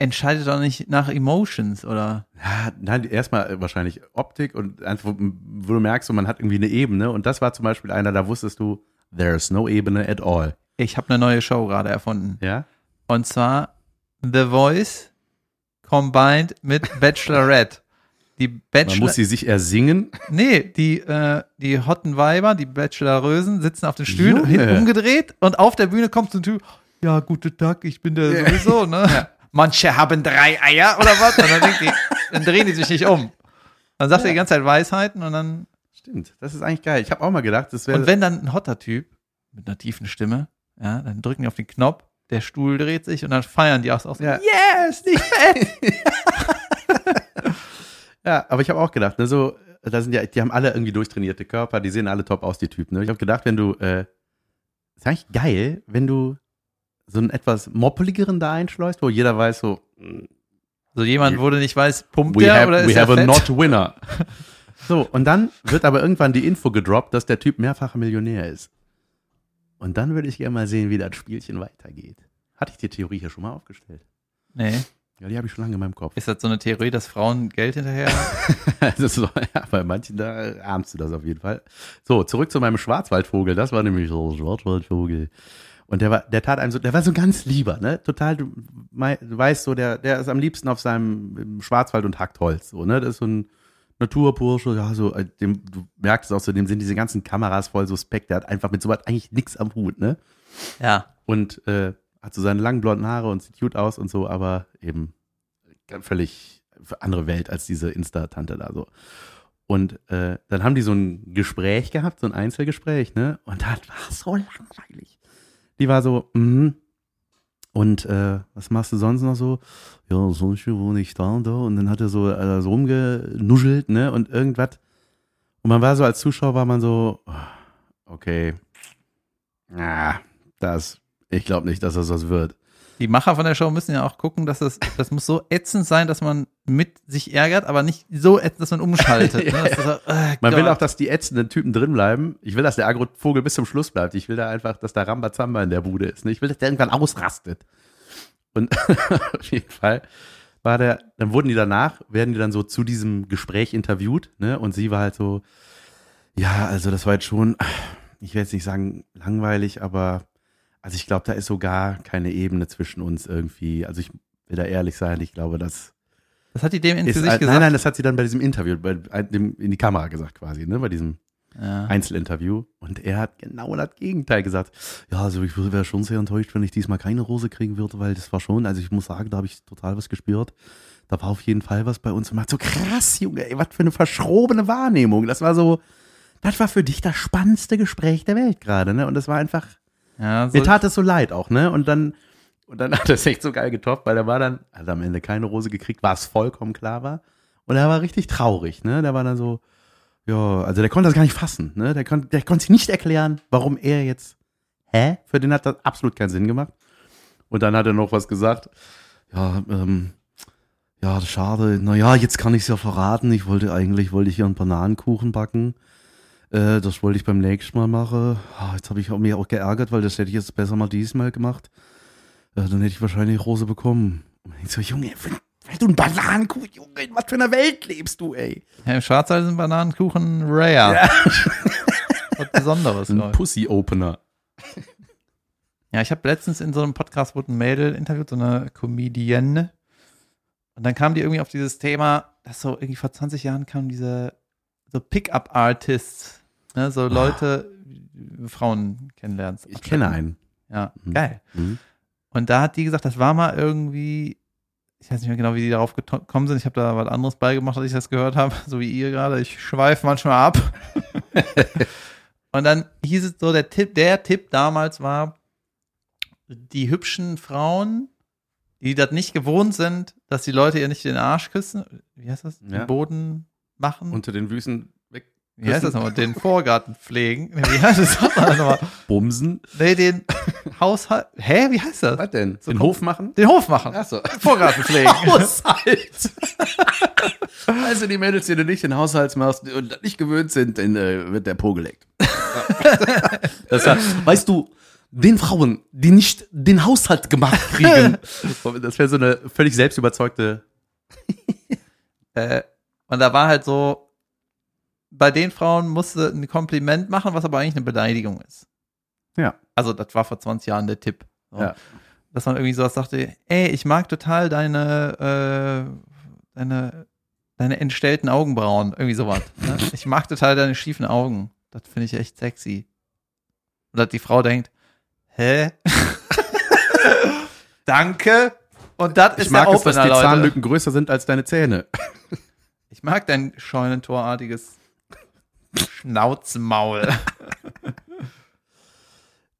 entscheidet doch nicht nach Emotions, oder? Ja, nein, erstmal wahrscheinlich Optik und einfach, wo du merkst, so, man hat irgendwie eine Ebene. Und das war zum Beispiel einer, da wusstest du, there's no Ebene at all. Ich habe eine neue Show gerade erfunden. Ja? Und zwar The Voice combined mit Bachelorette. Die Man Bachelor muss sie sich ersingen. Nee, die, äh, die hotten Weiber, die Bachelorösen, sitzen auf den Stühlen Junge. umgedreht und auf der Bühne kommt so ein Typ, ja, guten Tag, ich bin der sowieso, ne? Manche haben drei Eier oder was? Und dann, die, dann drehen die sich nicht um. Dann sagt Ja. er die ganze Zeit Weisheiten und dann. Stimmt, das ist eigentlich geil. Ich habe auch mal gedacht, das wäre. Und wenn dann ein hotter Typ mit einer tiefen Stimme, ja, dann drücken die auf den Knopf, der Stuhl dreht sich und dann feiern die auch, auch so, Ja. yes, nicht fett. [laughs] Ja, aber ich habe auch gedacht, ne, so, da sind ja, die haben alle irgendwie durchtrainierte Körper, die sehen alle top aus, die Typen. Ne? Ich habe gedacht, wenn du, äh, ist eigentlich geil, wenn du so einen etwas moppeligeren da einschleust, wo jeder weiß, so, So jemand, wo du nicht weiß, pumpt we der have, oder we ist er have a fett? not winner. [laughs] so, und dann wird aber irgendwann die Info gedroppt, dass der Typ mehrfacher Millionär ist. Und dann würde ich gerne mal sehen, wie das Spielchen weitergeht. Hatte ich die Theorie hier schon mal aufgestellt? Nee. Ja, die habe ich schon lange in meinem Kopf. Ist das so eine Theorie, dass Frauen Geld hinterher? [laughs] Das so, ja, bei manchen da ahmst du das auf jeden Fall. So, zurück zu meinem Schwarzwaldvogel. Das war nämlich so ein Schwarzwaldvogel. Und der war, der tat einem so, der war so ganz lieber, ne? Total, du, du weißt so, der, der ist am liebsten auf seinem Schwarzwald und hackt Holz, so, ne? Das ist so ein Naturbursche, ja, so, äh, dem, du merkst es auch so, dem sind diese ganzen Kameras voll suspekt. Der hat einfach mit sowas eigentlich nichts am Hut, ne? ja. und äh, hat so seine langen blonden Haare und sieht cute aus und so, aber eben völlig andere Welt als diese Insta-Tante da so. Und äh, dann haben die so ein Gespräch gehabt, so ein Einzelgespräch, ne? Und das war so langweilig. Die war so, mhm. Und äh, was machst du sonst noch so? Ja, sonst wohne ich da und da. Und dann hat er so, äh, so rumgenuschelt, ne? Und irgendwas. Und man war so als Zuschauer, war man so, okay, ah, das, ich glaube nicht, dass das was wird. Die Macher von der Show müssen ja auch gucken, dass das, das muss so ätzend sein, dass man mit sich ärgert, aber nicht so ätzend, dass man umschaltet. Ja, [laughs] ne? das so, äh, Man will auch, dass die ätzenden Typen drin bleiben. Ich will, dass der Agro-Vogel bis zum Schluss bleibt. Ich will da einfach, dass da Rambazamba in der Bude ist. ne? Ich will, dass der irgendwann ausrastet. Und [laughs] auf jeden Fall war der, dann wurden die danach, werden die dann so zu diesem Gespräch interviewt, ne? Und sie war halt so, ja, also das war jetzt schon, ich will jetzt nicht sagen langweilig, aber also ich glaube, da ist so gar keine Ebene zwischen uns irgendwie. Also ich will da ehrlich sein, ich glaube, das Das hat die dem ins Gesicht nein, gesagt. nein, das hat sie dann bei diesem Interview, bei dem, in die Kamera gesagt quasi, ne, bei diesem Ja. Einzelinterview. Und er hat genau das Gegenteil gesagt. Ja, also ich wäre schon sehr enttäuscht, wenn ich diesmal keine Rose kriegen würde, weil das war schon, also ich muss sagen, da habe ich total was gespürt. Da war auf jeden Fall was bei uns. Und man hat so krass, Junge, ey, was für eine verschrobene Wahrnehmung. Das war so, das war für dich das spannendste Gespräch der Welt gerade, ne? Und das war einfach, Ja, so, mir tat es so leid auch, ne? Und dann, und dann [laughs] hat er es echt so geil getoppt, weil er war dann, hat am Ende keine Rose gekriegt, war es vollkommen klar war. Und er war richtig traurig, ne? Der war dann so, ja, also der konnte das gar nicht fassen, ne? Der, kon, der konnte sich nicht erklären, warum er jetzt, hä? Für den hat das absolut keinen Sinn gemacht. Und dann hat er noch was gesagt, ja, ähm, ja, schade, naja, jetzt kann ich es ja verraten. Ich wollte eigentlich, wollte ich hier einen Bananenkuchen backen. Äh, das wollte ich beim nächsten Mal machen. Ah, jetzt habe ich mich auch geärgert, weil das hätte ich jetzt besser mal diesmal gemacht. Äh, dann hätte ich wahrscheinlich Rose bekommen. Und ich so, Junge, wenn, wenn du einen Bananenkuchen, Junge, in was für einer Welt lebst du, ey? ja, Im Schwarzwald sind Bananenkuchen rare. [laughs] Was Besonderes. Ein. Pussy-Opener. Ja, ich habe letztens in so einem Podcast wurde ein Mädel interviewt, so eine Comedienne. Und dann kam die irgendwie auf dieses Thema, dass so irgendwie vor 20 Jahren kamen diese so Pickup-Artists, ne, so Leute, wie Frauen kennenlernen. Ich kenne einen. Ja, Mhm. geil. Mhm. Und da hat die gesagt, das war mal irgendwie, ich weiß nicht mehr genau, wie die darauf gekommen sind. Ich habe da was anderes beigemacht, als ich das gehört habe, [laughs] so wie ihr gerade. Ich schweife manchmal ab. [laughs] Und dann hieß es so, der Tipp, der Tipp damals war, die hübschen Frauen, die das nicht gewohnt sind, dass die Leute ihr nicht den Arsch küssen, wie heißt das? Ja. Den Boden machen? Unter den Füßen weg. Wie heißt das nochmal? Den Vorgarten pflegen? Wie heißt das nochmal? [laughs] Bumsen. Nee, den Haushalt. Hä, wie heißt das? Was denn? So den Hof machen? Den Hof machen. Achso. Vorgarten pflegen. [laughs] [laughs] Haushalt. also die Mädels, die du nicht den Haushalt machst und nicht gewöhnt sind, dann äh, wird der Po geleckt. das heißt, weißt du, den Frauen, die nicht den Haushalt gemacht kriegen, das wäre so eine völlig selbstüberzeugte. Äh, und da war halt so, bei den Frauen musste ein Kompliment machen, was aber eigentlich eine Beleidigung ist. Ja. Also das war vor 20 Jahren der Tipp. So. Ja. Dass man irgendwie sowas sagte, ey, ich mag total deine, äh, deine, deine entstellten Augenbrauen. Irgendwie sowas. Ne? [laughs] Ich mag total deine schiefen Augen. Das finde ich echt sexy. Und dass die Frau denkt, hä? [laughs] Danke. Und das Ich ist mag der es, dass die Leute. Zahnlücken größer sind als deine Zähne. Ich mag dein scheunentorartiges Schnauzmaul. [laughs]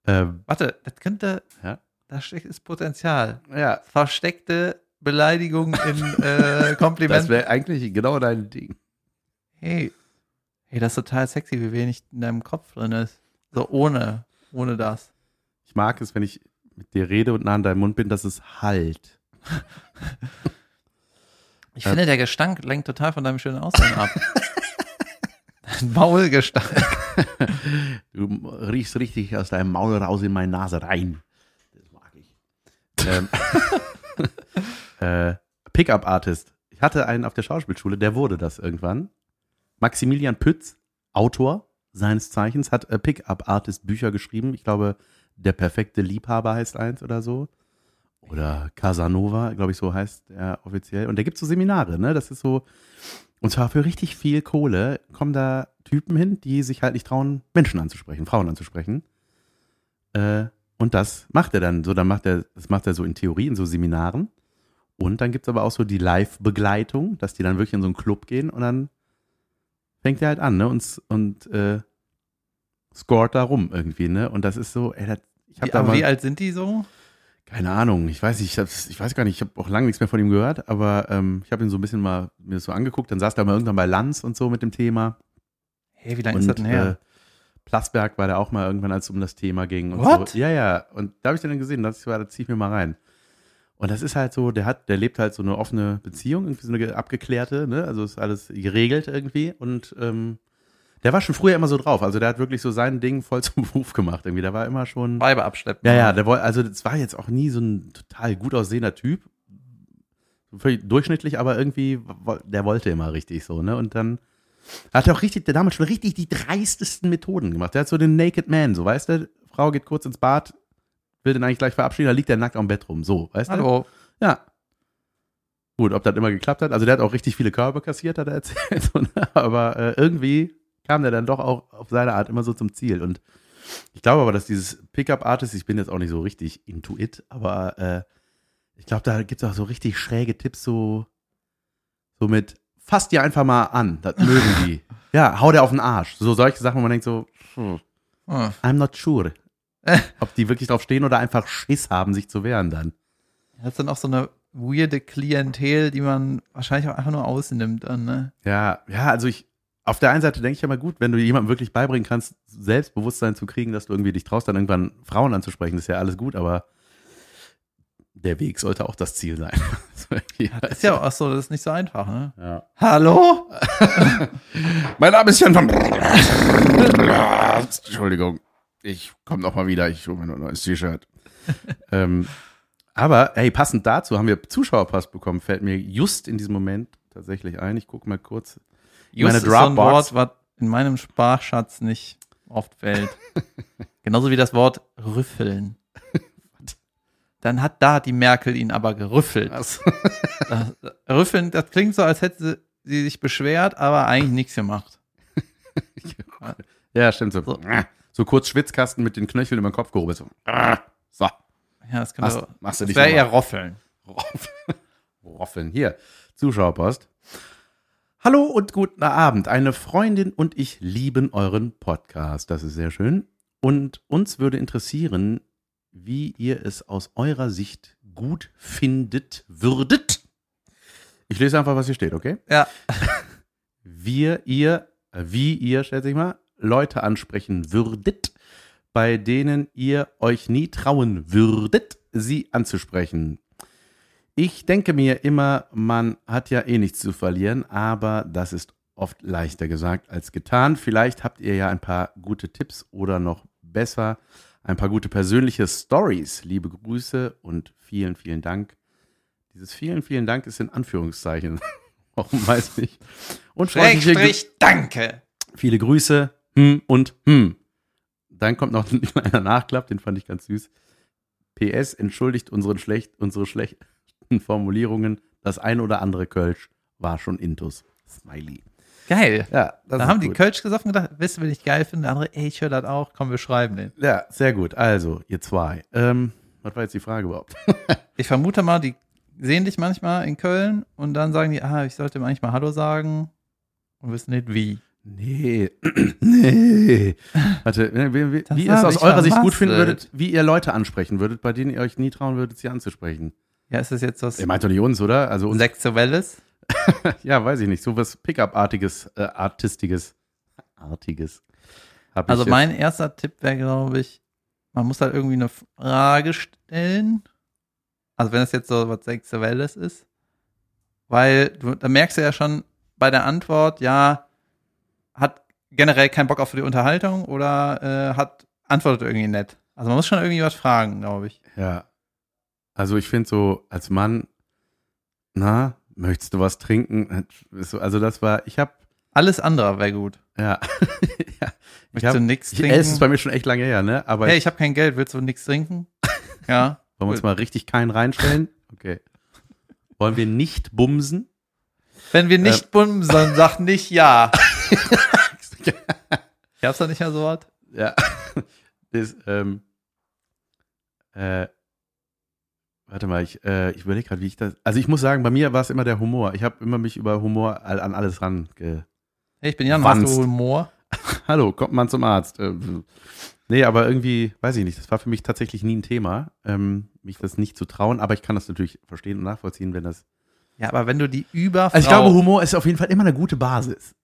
Ähm, Warte, das könnte, Ja. da steckt ist Potenzial. ja, Versteckte Beleidigung in äh, [laughs] das Komplimenten. wäre eigentlich genau dein Ding. Hey, hey, das ist total sexy, wie wenig in deinem Kopf drin ist. So ohne, ohne das. Ich mag es, wenn ich mit dir rede und nah an deinem Mund bin, dass es halt. [laughs] Ich finde, der Gestank lenkt total von deinem schönen Aussehen ab. [laughs] Dein Maulgestank. Du riechst richtig aus deinem Maul raus in meine Nase rein. Das mag ich. Ähm, [laughs] äh, Pickup-Artist. Ich hatte einen auf der Schauspielschule, der wurde das irgendwann. Maximilian Pütz, Autor seines Zeichens, hat äh, Pickup-Artist Bücher geschrieben. Ich glaube, Der perfekte Liebhaber heißt eins oder so. Oder Casanova, glaube ich, so heißt er offiziell. Und der gibt so Seminare, ne? Das ist so, und zwar für richtig viel Kohle kommen da Typen hin, die sich halt nicht trauen, Menschen anzusprechen, Frauen anzusprechen. Äh, und das macht er dann so, dann macht er, das macht er so in Theorie, in so Seminaren. Und dann gibt's aber auch so die Live-Begleitung, dass die dann wirklich in so einen Club gehen und dann fängt er halt an, ne? Und, und äh, scoret da rum irgendwie, ne? Und das ist so, ey, das, ich habe da mal, wie alt sind die so? Keine Ahnung, ich weiß nicht, ich, ich weiß gar nicht, ich habe auch lange nichts mehr von ihm gehört, aber ähm, ich habe ihn so ein bisschen mal mir das so angeguckt, dann saß er mal irgendwann bei Lanz und so mit dem Thema. Hey, wie lange ist das denn her? Äh, Plasberg war da auch mal irgendwann, als es um das Thema ging. Und What? So. Ja, ja. Und da habe ich dann gesehen, das war, da zieh ich mir mal rein. Und das ist halt so, der hat, der lebt halt so eine offene Beziehung, irgendwie so eine ge- abgeklärte, ne? Also ist alles geregelt irgendwie. Und ähm, der war schon früher immer so drauf. Also der hat wirklich so sein Ding voll zum [laughs] Beruf gemacht irgendwie. Der war immer schon. Weiber abschleppen. Ja, ja, der wollte, also das war jetzt auch nie so ein total gut aussehender Typ. Völlig durchschnittlich, aber irgendwie, der wollte immer richtig so, ne? Und dann hat er auch richtig, der damals schon richtig die dreistesten Methoden gemacht. Der hat so den Naked Man, so, weißt du? Frau geht kurz ins Bad, will den eigentlich gleich verabschieden, da liegt der nackt am Bett rum, so, weißt du? Hallo. Ja. Gut, ob das immer geklappt hat. Also der hat auch richtig viele Körbe kassiert, hat er erzählt. [laughs] Ne? Aber äh, irgendwie kam der dann doch auch auf seine Art immer so zum Ziel. Und ich glaube aber, dass dieses Pickup-Artist, ich bin jetzt auch nicht so richtig into it, aber äh, ich glaube, da gibt es auch so richtig schräge Tipps, so, so mit, fass dir einfach mal an, das mögen die. [laughs] Ja, hau dir auf den Arsch. So solche Sachen, wo man denkt so, hm, Hm. I'm not sure. Ob die wirklich drauf stehen oder einfach Schiss haben, sich zu wehren dann. Das ist dann auch so eine weirde Klientel, die man wahrscheinlich auch einfach nur ausnimmt dann, ne? Ja, ja, also ich, auf der einen Seite denke ich ja mal gut, wenn du jemandem wirklich beibringen kannst, Selbstbewusstsein zu kriegen, dass du irgendwie dich traust, dann irgendwann Frauen anzusprechen, ist ja alles gut, aber der Weg sollte auch das Ziel sein. [laughs] Das ist ja auch so, das ist nicht so einfach, ne? ja. Hallo? [laughs] Mein Name ist Jan von. Entschuldigung, ich komme noch mal wieder. Ich hole mir nur ein neues T-Shirt. [laughs] ähm, aber hey, passend dazu haben wir Zuschauerpass bekommen. Fällt mir just in diesem Moment tatsächlich ein. Ich gucke mal kurz. Just Meine ist so ein Dropbox. Wort, was in meinem Sprachschatz nicht oft fällt. [laughs] Genauso wie das Wort rüffeln. Dann hat da die Merkel ihn aber gerüffelt. Das, rüffeln, das klingt so, als hätte sie, sich beschwert, aber eigentlich nichts gemacht. [laughs] Ja, stimmt so. So. So, kurz Schwitzkasten mit den Knöcheln über den Kopf gehobelt. So. So, Ja, das machst, könnte machst du das dich wäre eher mal. Roffeln. Roffeln. [laughs] Hier, Zuschauerpost. Hallo und guten Abend. Eine Freundin und ich lieben euren Podcast. Das ist sehr schön. Und uns würde interessieren, wie ihr es aus eurer Sicht gut findet würdet. Ich lese einfach, was hier steht, okay? Ja. [laughs] Wir, ihr, wie ihr, schätze ich mal, Leute ansprechen würdet, bei denen ihr euch nie trauen würdet, sie anzusprechen. Ich denke mir immer, man hat ja eh nichts zu verlieren, aber das ist oft leichter gesagt als getan. Vielleicht habt ihr ja ein paar gute Tipps oder noch besser ein paar gute persönliche Stories. Liebe Grüße und vielen, vielen Dank. Dieses vielen, vielen Dank ist in Anführungszeichen. [laughs] Warum weiß ich. Und Schrägstrich, danke. Viele Grüße. Hm und hm. Dann kommt noch ein [laughs] kleiner Nachklapp, den fand ich ganz süß. PS entschuldigt unseren schlecht, unsere schlechten Formulierungen. Das ein oder andere Kölsch war schon Intus. Smiley. Geil. Ja, Da haben die gut. Kölsch gesoffen und gedacht, wissen wir nicht geil finden. Der andere, ey, ich höre das auch, komm, wir schreiben den. Ja, sehr gut. Also, ihr zwei. Ähm, was war jetzt die Frage überhaupt? [laughs] Ich vermute mal, die sehen dich manchmal in Köln und dann sagen die, ah, ich sollte ihm eigentlich mal Hallo sagen und wissen nicht wie. Nee, [clears throat] nee. Warte, wie, wie, Das wie ihr es aus ich eurer Sicht gut finden würdet, wie ihr Leute ansprechen würdet, bei denen ihr euch nie trauen würdet, sie anzusprechen. Ja, ist das jetzt was Ihr meint doch nicht uns, oder? Also uns, Sexuelles? [laughs] ja, weiß ich nicht, so was Pickup-artiges, äh, artistiges, artiges. Also jetzt- mein erster Tipp wäre, glaube ich, man muss halt irgendwie eine Frage stellen. Also wenn es jetzt so was Sexuelles ist. Weil du, da merkst du ja schon bei der Antwort, ja, hat generell keinen Bock auf die Unterhaltung oder äh, hat antwortet irgendwie nett. Also man muss schon irgendwie was fragen, glaube ich. Ja. Also ich finde so, als Mann, na, möchtest du was trinken? So, Also das war, ich habe, Alles andere wäre gut. ja. [laughs] ja. Ich Möchtest hab, du nichts ich, trinken? es ist bei mir schon echt lange her, ne? Aber hey, ich, habe kein Geld, willst du nichts trinken? [laughs] ja. wollen wir uns mal richtig keinen reinstellen? [laughs] Okay. Wollen wir nicht bumsen? Wenn wir Ähm. nicht bumsen, sag nicht ja. Gab's da nicht mehr so was? Ja. Das, ähm, äh, warte mal, ich, äh, ich überlege gerade, wie ich das. Also ich muss sagen, bei mir war es immer der Humor. Ich habe immer mich über Humor all- an alles ran. Ge Hey, ich bin Jan, Wanst. du Humor? [laughs] Hallo, kommt man zum Arzt. Äh, nee, aber irgendwie, weiß ich nicht, das war für mich tatsächlich nie ein Thema, ähm, mich das nicht zu trauen, aber ich kann das natürlich verstehen und nachvollziehen, wenn das. Ja, aber wenn du die über Also ich glaube, Humor ist auf jeden Fall immer eine gute Basis.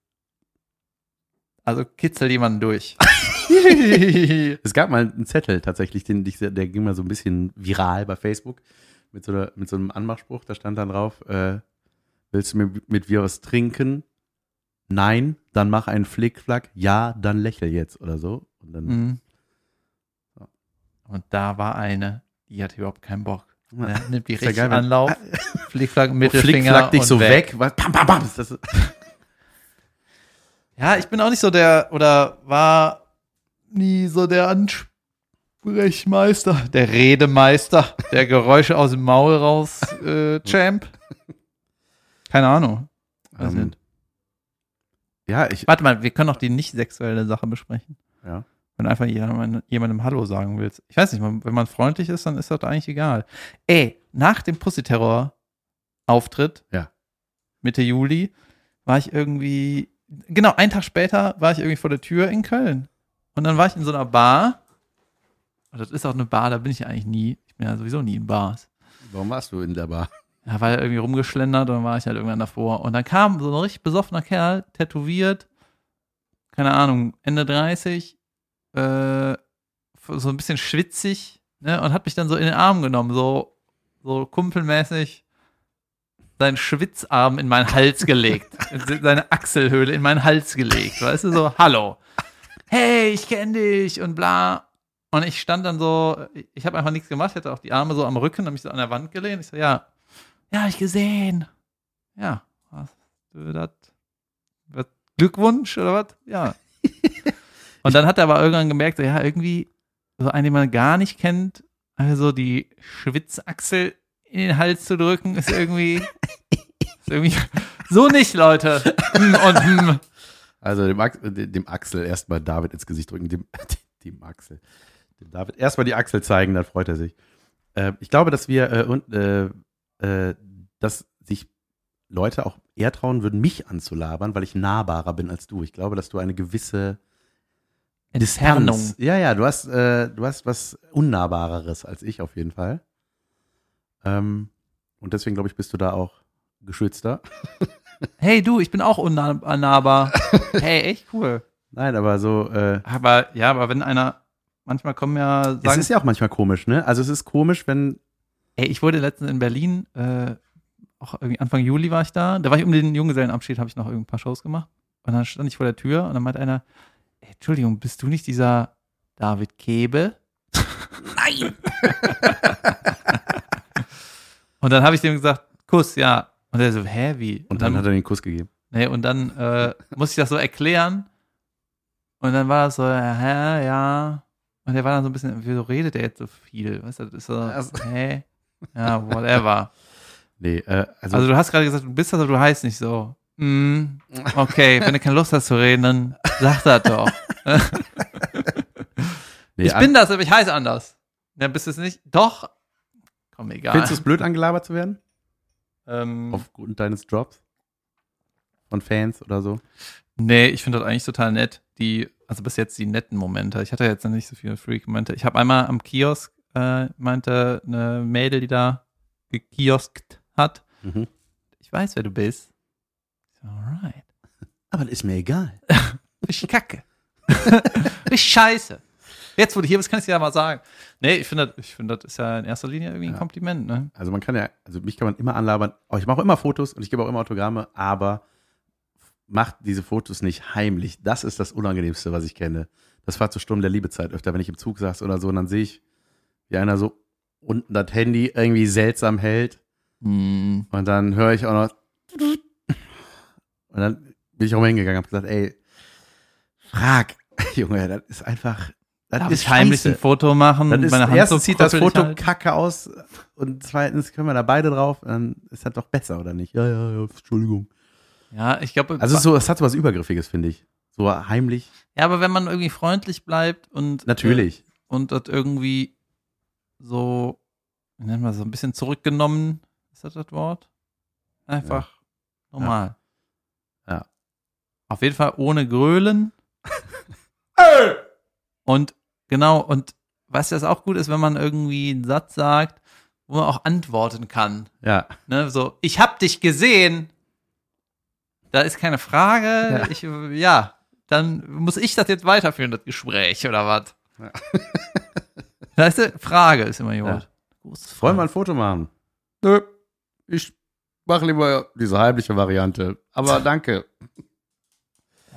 also kitzel jemanden durch. [laughs] [laughs] Es gab mal einen Zettel tatsächlich, den, der ging mal so ein bisschen viral bei Facebook mit so, einer, mit so einem Anmachspruch. Da stand dann drauf: äh, Willst du mit, mit mir was trinken? Nein, dann mach einen Flickflack. Ja, dann lächel jetzt oder so. Und dann, Mhm. Und da war eine, die hatte überhaupt keinen Bock. Ne? Nimmt die richtig geil, Anlauf, [laughs] Flickflack, Mittelfinger Flickflack dich und so weg. weg. Pam, pam. Das, [laughs] Ja, ich bin auch nicht so der, oder war nie so der Ansprechmeister, der Redemeister, der Geräusche aus dem Maul raus, äh, [laughs] Champ. Keine Ahnung. Weiß ähm, nicht. ja, ich. Warte mal, wir können auch die nicht sexuelle Sache besprechen. Ja. Wenn du einfach jemandem, jemandem Hallo sagen willst. Ich weiß nicht, wenn man freundlich ist, dann ist das eigentlich egal. Ey, nach dem Pussy-Terror-Auftritt, Ja. Mitte Juli, war ich irgendwie, genau, einen Tag später war ich irgendwie vor der Tür in Köln. Und dann war ich in so einer Bar. Und das ist auch eine Bar, da bin ich ja eigentlich nie. Ich bin ja sowieso nie in Bars. Warum warst du in der Bar? Ja, war ja irgendwie rumgeschlendert und dann war ich halt irgendwann davor. Und dann kam so ein richtig besoffener Kerl, tätowiert, keine Ahnung, Ende 30, äh, so ein bisschen schwitzig, ne, und hat mich dann so in den Arm genommen, so, so kumpelmäßig seinen Schwitzarm in meinen Hals gelegt, [laughs] seine Achselhöhle in meinen Hals gelegt, weißt du, so, hallo, hey, ich kenn dich und bla. Und ich stand dann so, ich habe einfach nichts gemacht, hatte auch die Arme so am Rücken, habe mich so an der Wand gelehnt. Ich so, ja, ja, hab ich gesehen. Ja, du das? was, Glückwunsch oder was? Ja. [laughs] Und dann hat er aber irgendwann gemerkt, so, ja, irgendwie, so einen, den man gar nicht kennt, also die Schwitzachsel in den Hals zu drücken, ist irgendwie, [laughs] ist irgendwie so nicht, Leute. Hm Und hm. Also dem, Ax dem Axel erstmal David ins Gesicht drücken, [laughs] dem, dem Axel. Dem David erstmal die Axel zeigen, dann freut er sich. Äh, ich glaube, dass wir äh, und, äh, äh, dass sich Leute auch eher trauen würden, mich anzulabern, weil ich nahbarer bin als du. Ich glaube, dass du eine gewisse Entfernung. Distanz- Ja, ja, du hast, äh, du hast was Unnahbareres als ich auf jeden Fall. Ähm, und deswegen glaube ich, bist du da auch geschützter. [laughs] Hey du, ich bin auch unnahbar. Hey, echt cool. Nein, aber so, äh, Aber ja, aber wenn einer, manchmal kommen ja es sagen, ist ja auch manchmal komisch, ne? Also es ist komisch, wenn ey, ich wurde letztens in Berlin, äh, auch irgendwie Anfang Juli war ich da, da war ich um den Junggesellenabschied, habe ich noch ein paar Shows gemacht und dann stand ich vor der Tür und dann meinte einer, ey, Entschuldigung, bist du nicht dieser David Kebe? [laughs] Nein! [laughs] und dann habe ich dem gesagt, Kuss, ja. Und er so, hä, wie? Und dann hat er den Kuss gegeben. Nee, und dann äh, musste ich das so erklären. Und dann war das so, hä, ja. Und er war dann so ein bisschen, wieso redet er jetzt so viel? Weißt du, das ist so, Also- hä? Ja, whatever. Nee, äh, also, Also du hast gerade gesagt, du bist das, aber du heißt nicht so. Mm, okay, wenn du keine Lust hast zu reden, dann sag das doch. [laughs] nee, ich bin das, aber ich heiße anders. Ja, bist du es nicht? Doch. Komm, egal. Findest du es blöd, angelabert zu werden? Ähm, Aufgrund deines Drops? Von Fans oder so? nee, ich finde das eigentlich total nett. Die, also bis jetzt die netten Momente. Ich hatte jetzt noch nicht so viele Freak-Momente. Ich habe einmal am Kiosk, äh, meinte eine Mädel, die da gekioskt hat. Mhm. Ich weiß, wer du bist. Ich Alright. [laughs] Aber das ist mir egal. [laughs] Richtig kacke. [laughs] Richtig scheiße. Jetzt, wo du hier bist, kann ich dir ja mal sagen. Nee, ich finde, das- ich finde, das ist ja in erster Linie irgendwie ein Ja. Kompliment, ne? Also man kann ja, also mich kann man immer anlabern. Oh, ich mache auch immer Fotos und ich gebe auch immer Autogramme, aber macht diese Fotos nicht heimlich. Das ist das Unangenehmste, was ich kenne. Das war zur Stunde der Liebezeit öfter, wenn ich im Zug saß oder so, und dann sehe ich, wie einer so unten das Handy irgendwie seltsam hält Hm. und dann höre ich auch noch und dann bin ich auch mal hingegangen und habe gesagt, ey, frag, [laughs] Junge, das ist einfach, das Darf ist ich heimlich ein Foto machen? Dann ist, meine Hand erstens so sieht das Foto halt? kacke aus und zweitens können wir da beide drauf, dann ist das doch besser, oder nicht? Ja, ja, ja, Entschuldigung. Ja, ich glaube, Also so, es hat so was Übergriffiges, finde ich. So heimlich. ja, aber wenn man irgendwie freundlich bleibt und Natürlich. äh, und das irgendwie so, wie nennen wir das, so ein bisschen zurückgenommen, ist das das Wort? Einfach normal. Ja. Auf jeden Fall ohne Grölen. [laughs] und genau, und was das auch gut ist, wenn man irgendwie einen Satz sagt, wo man auch antworten kann. Ja. Ne, so, ich hab dich gesehen. Da ist keine Frage. Ja. Ich, ja, dann muss ich das jetzt weiterführen, das Gespräch, oder was? Ja. Da ist eine Frage, ist immer Ja. jemand. Große Wollen wir ein Foto machen? Nö. Ich mache lieber diese heimliche Variante. Aber [laughs] danke.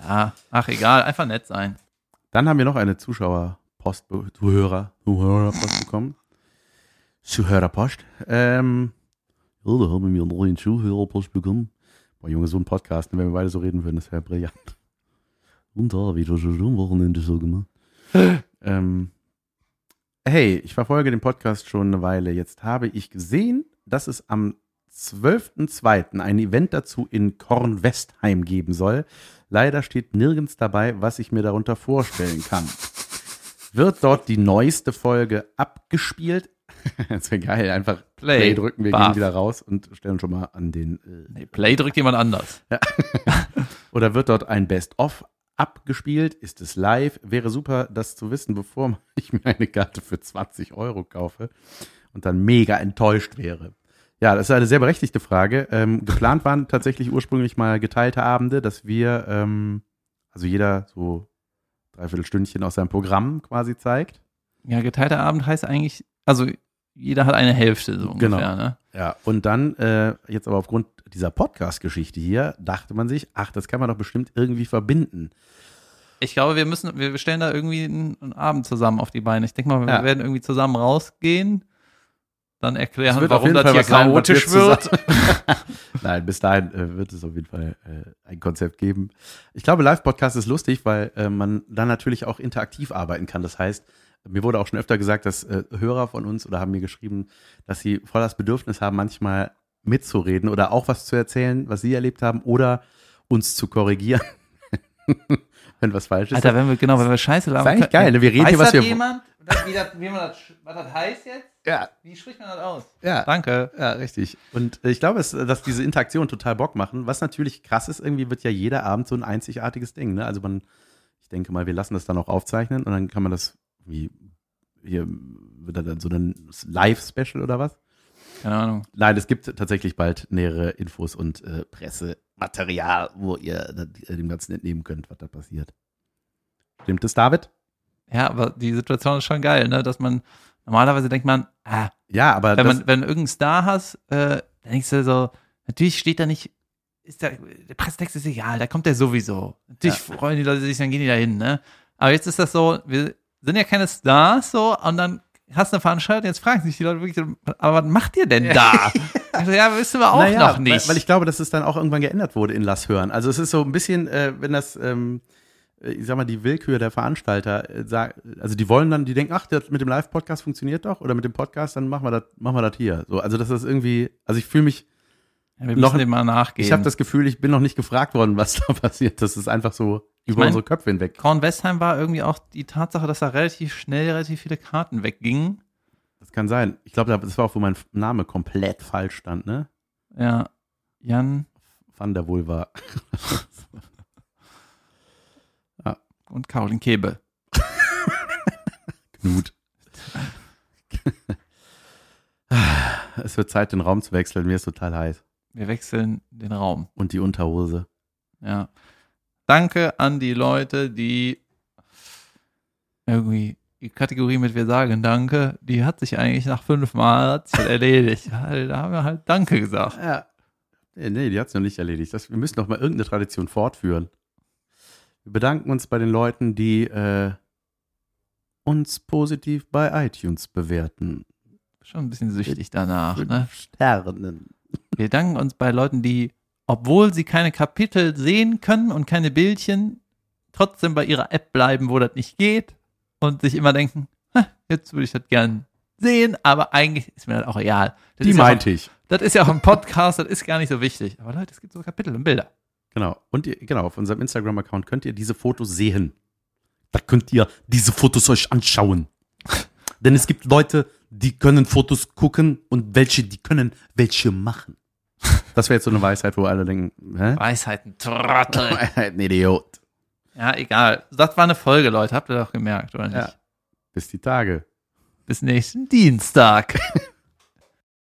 Ja, ach egal, einfach nett sein. Dann haben wir noch eine Zuschauerpost, Zuhörer, Zuhörerpost bekommen. Zuhörerpost. Ähm, ja, da haben wir noch einen Zuhörerpost bekommen. Boah, Junge, so ein Podcast, wenn wir beide so reden würden, das wäre brillant. Und da wieder so am Wochenende so gemacht. [laughs] ähm, hey, ich verfolge den Podcast schon eine Weile. Jetzt habe ich gesehen, dass es am 12.02. ein Event dazu in Kornwestheim geben soll. Leider steht nirgends dabei, was ich mir darunter vorstellen kann. Wird dort die neueste Folge abgespielt? [laughs] das wäre geil, einfach Play, Play. drücken, wir Baff. gehen wieder raus und stellen schon mal an den. Äh, Nee, Play drückt jemand anders. [laughs] oder wird dort ein Best-of abgespielt? Ist es live? Wäre super, das zu wissen, bevor [laughs] ich mir eine Karte für 20 Euro kaufe und dann mega enttäuscht wäre. Ja, das ist eine sehr berechtigte Frage. Ähm, geplant waren tatsächlich ursprünglich mal geteilte Abende, dass wir, ähm, also jeder so dreiviertel Stündchen aus seinem Programm quasi zeigt. Ja, geteilter Abend heißt eigentlich, also jeder hat eine Hälfte so Genau. ungefähr, ne? Ja, und dann, äh, jetzt aber aufgrund dieser Podcast-Geschichte hier, dachte man sich, ach, das kann man doch bestimmt irgendwie verbinden. Ich glaube, wir müssen, wir stellen da irgendwie einen, einen Abend zusammen auf die Beine. Ich denke mal, wir Ja. werden irgendwie zusammen rausgehen, dann erklären, auf warum das hier sein, chaotisch wir wird. [laughs] Nein, bis dahin äh, wird es auf jeden Fall äh, ein Konzept geben. Ich glaube, Live-Podcast ist lustig, weil äh, man dann natürlich auch interaktiv arbeiten kann. Das heißt, mir wurde auch schon öfter gesagt, dass äh, Hörer von uns oder haben mir geschrieben, dass sie voll das Bedürfnis haben, manchmal mitzureden oder auch was zu erzählen, was sie erlebt haben oder uns zu korrigieren, [laughs] wenn was falsch ist. Alter, wenn wir, genau, wenn wir Scheiße das ist eigentlich geil. Ne? Wir reden weiß hier, was das wir jemand? Das, wie, das, wie man das, was das heißt jetzt? Ja, Wie spricht man das aus? ja. Danke. Ja, richtig. Und äh, ich glaube, es, dass diese Interaktionen total Bock machen. Was natürlich krass ist, irgendwie wird ja jeder Abend so ein einzigartiges Ding. Ne? Also man, ich denke mal, wir lassen das dann auch aufzeichnen und dann kann man das wie hier wird da dann so ein Live-Special oder was? Keine Ahnung. Nein, es gibt tatsächlich bald nähere Infos und äh, Pressematerial, wo ihr da- dem Ganzen entnehmen könnt, was da passiert. Stimmt es, David? Ja, aber die Situation ist schon geil, ne? Dass man, normalerweise denkt man, ah, Ja, aber wenn man, wenn du irgendeinen Star hast, äh, dann denkst du so, natürlich steht da nicht, ist der, der Pressetext ist egal, da kommt der sowieso. Natürlich freuen die Leute sich, dann gehen die da hin, ne? Aber jetzt ist das so, wir sind ja keine Stars so und dann hast du eine Veranstaltung, jetzt fragen sich die Leute wirklich, aber was macht ihr denn [laughs] da? Also, ja, wissen wir auch Naja, noch nicht. Weil, weil ich glaube, dass es dann auch irgendwann geändert wurde in Lass hören. Also es ist so ein bisschen, äh, wenn das, ähm, äh, ich sag mal, die Willkür der Veranstalter äh, also die wollen dann, die denken, ach, das mit dem Live-Podcast funktioniert doch, oder mit dem Podcast, dann machen wir das, machen wir das hier. So, also das ist irgendwie, also ich fühle mich, ja, wir noch- müssen dem mal nachgehen. ich habe das Gefühl, ich bin noch nicht gefragt worden, was [laughs] da passiert. Das ist einfach so über mein- unsere Köpfe hinweg. Korn Westheim war irgendwie auch die Tatsache, dass da relativ schnell relativ viele Karten weggingen. Das kann sein. Ich glaube, das war auch, wo mein Name komplett falsch stand, ne? Ja. Jan Van der Vulva. [laughs] und Caroline Kebe. [laughs] Knut. [laughs] es wird Zeit, den Raum zu wechseln. Mir ist total heiß. Wir wechseln den Raum. Und die Unterhose. Ja. Danke an die Leute, die irgendwie die Kategorie mit wir sagen Danke, die hat sich eigentlich nach fünf Mal hat sich halt erledigt. [laughs] Da haben wir halt Danke gesagt. Ja. Nee, nee die hat es noch nicht erledigt. Das, wir müssen noch mal irgendeine Tradition fortführen. Wir bedanken uns bei den Leuten, die äh, uns positiv bei iTunes bewerten. Schon ein bisschen süchtig danach. Ne? Sternen. Wir danken uns bei Leuten, die, obwohl sie keine Kapitel sehen können und keine Bildchen, trotzdem bei ihrer App bleiben, wo das nicht geht und sich immer denken, "Ha, jetzt würde ich das gern sehen, aber eigentlich ist mir das auch egal. Das Die ja meinte ich. Auch, das ist ja auch ein Podcast, das ist gar nicht so wichtig. Aber Leute, es gibt so Kapitel und Bilder. Genau. Und ihr, genau, auf unserem Instagram-Account könnt ihr diese Fotos sehen. Da könnt ihr diese Fotos euch anschauen. [laughs] Denn es gibt Leute, die können Fotos gucken und welche, die können welche machen. [laughs] Das wäre jetzt so eine Weisheit, wo alle denken, hä? Weisheiten, Trottel. [laughs] Ein Idiot. ja, egal. Das war eine Folge, Leute. Habt ihr doch gemerkt, oder nicht? Ja. Bis die Tage. Bis nächsten Dienstag.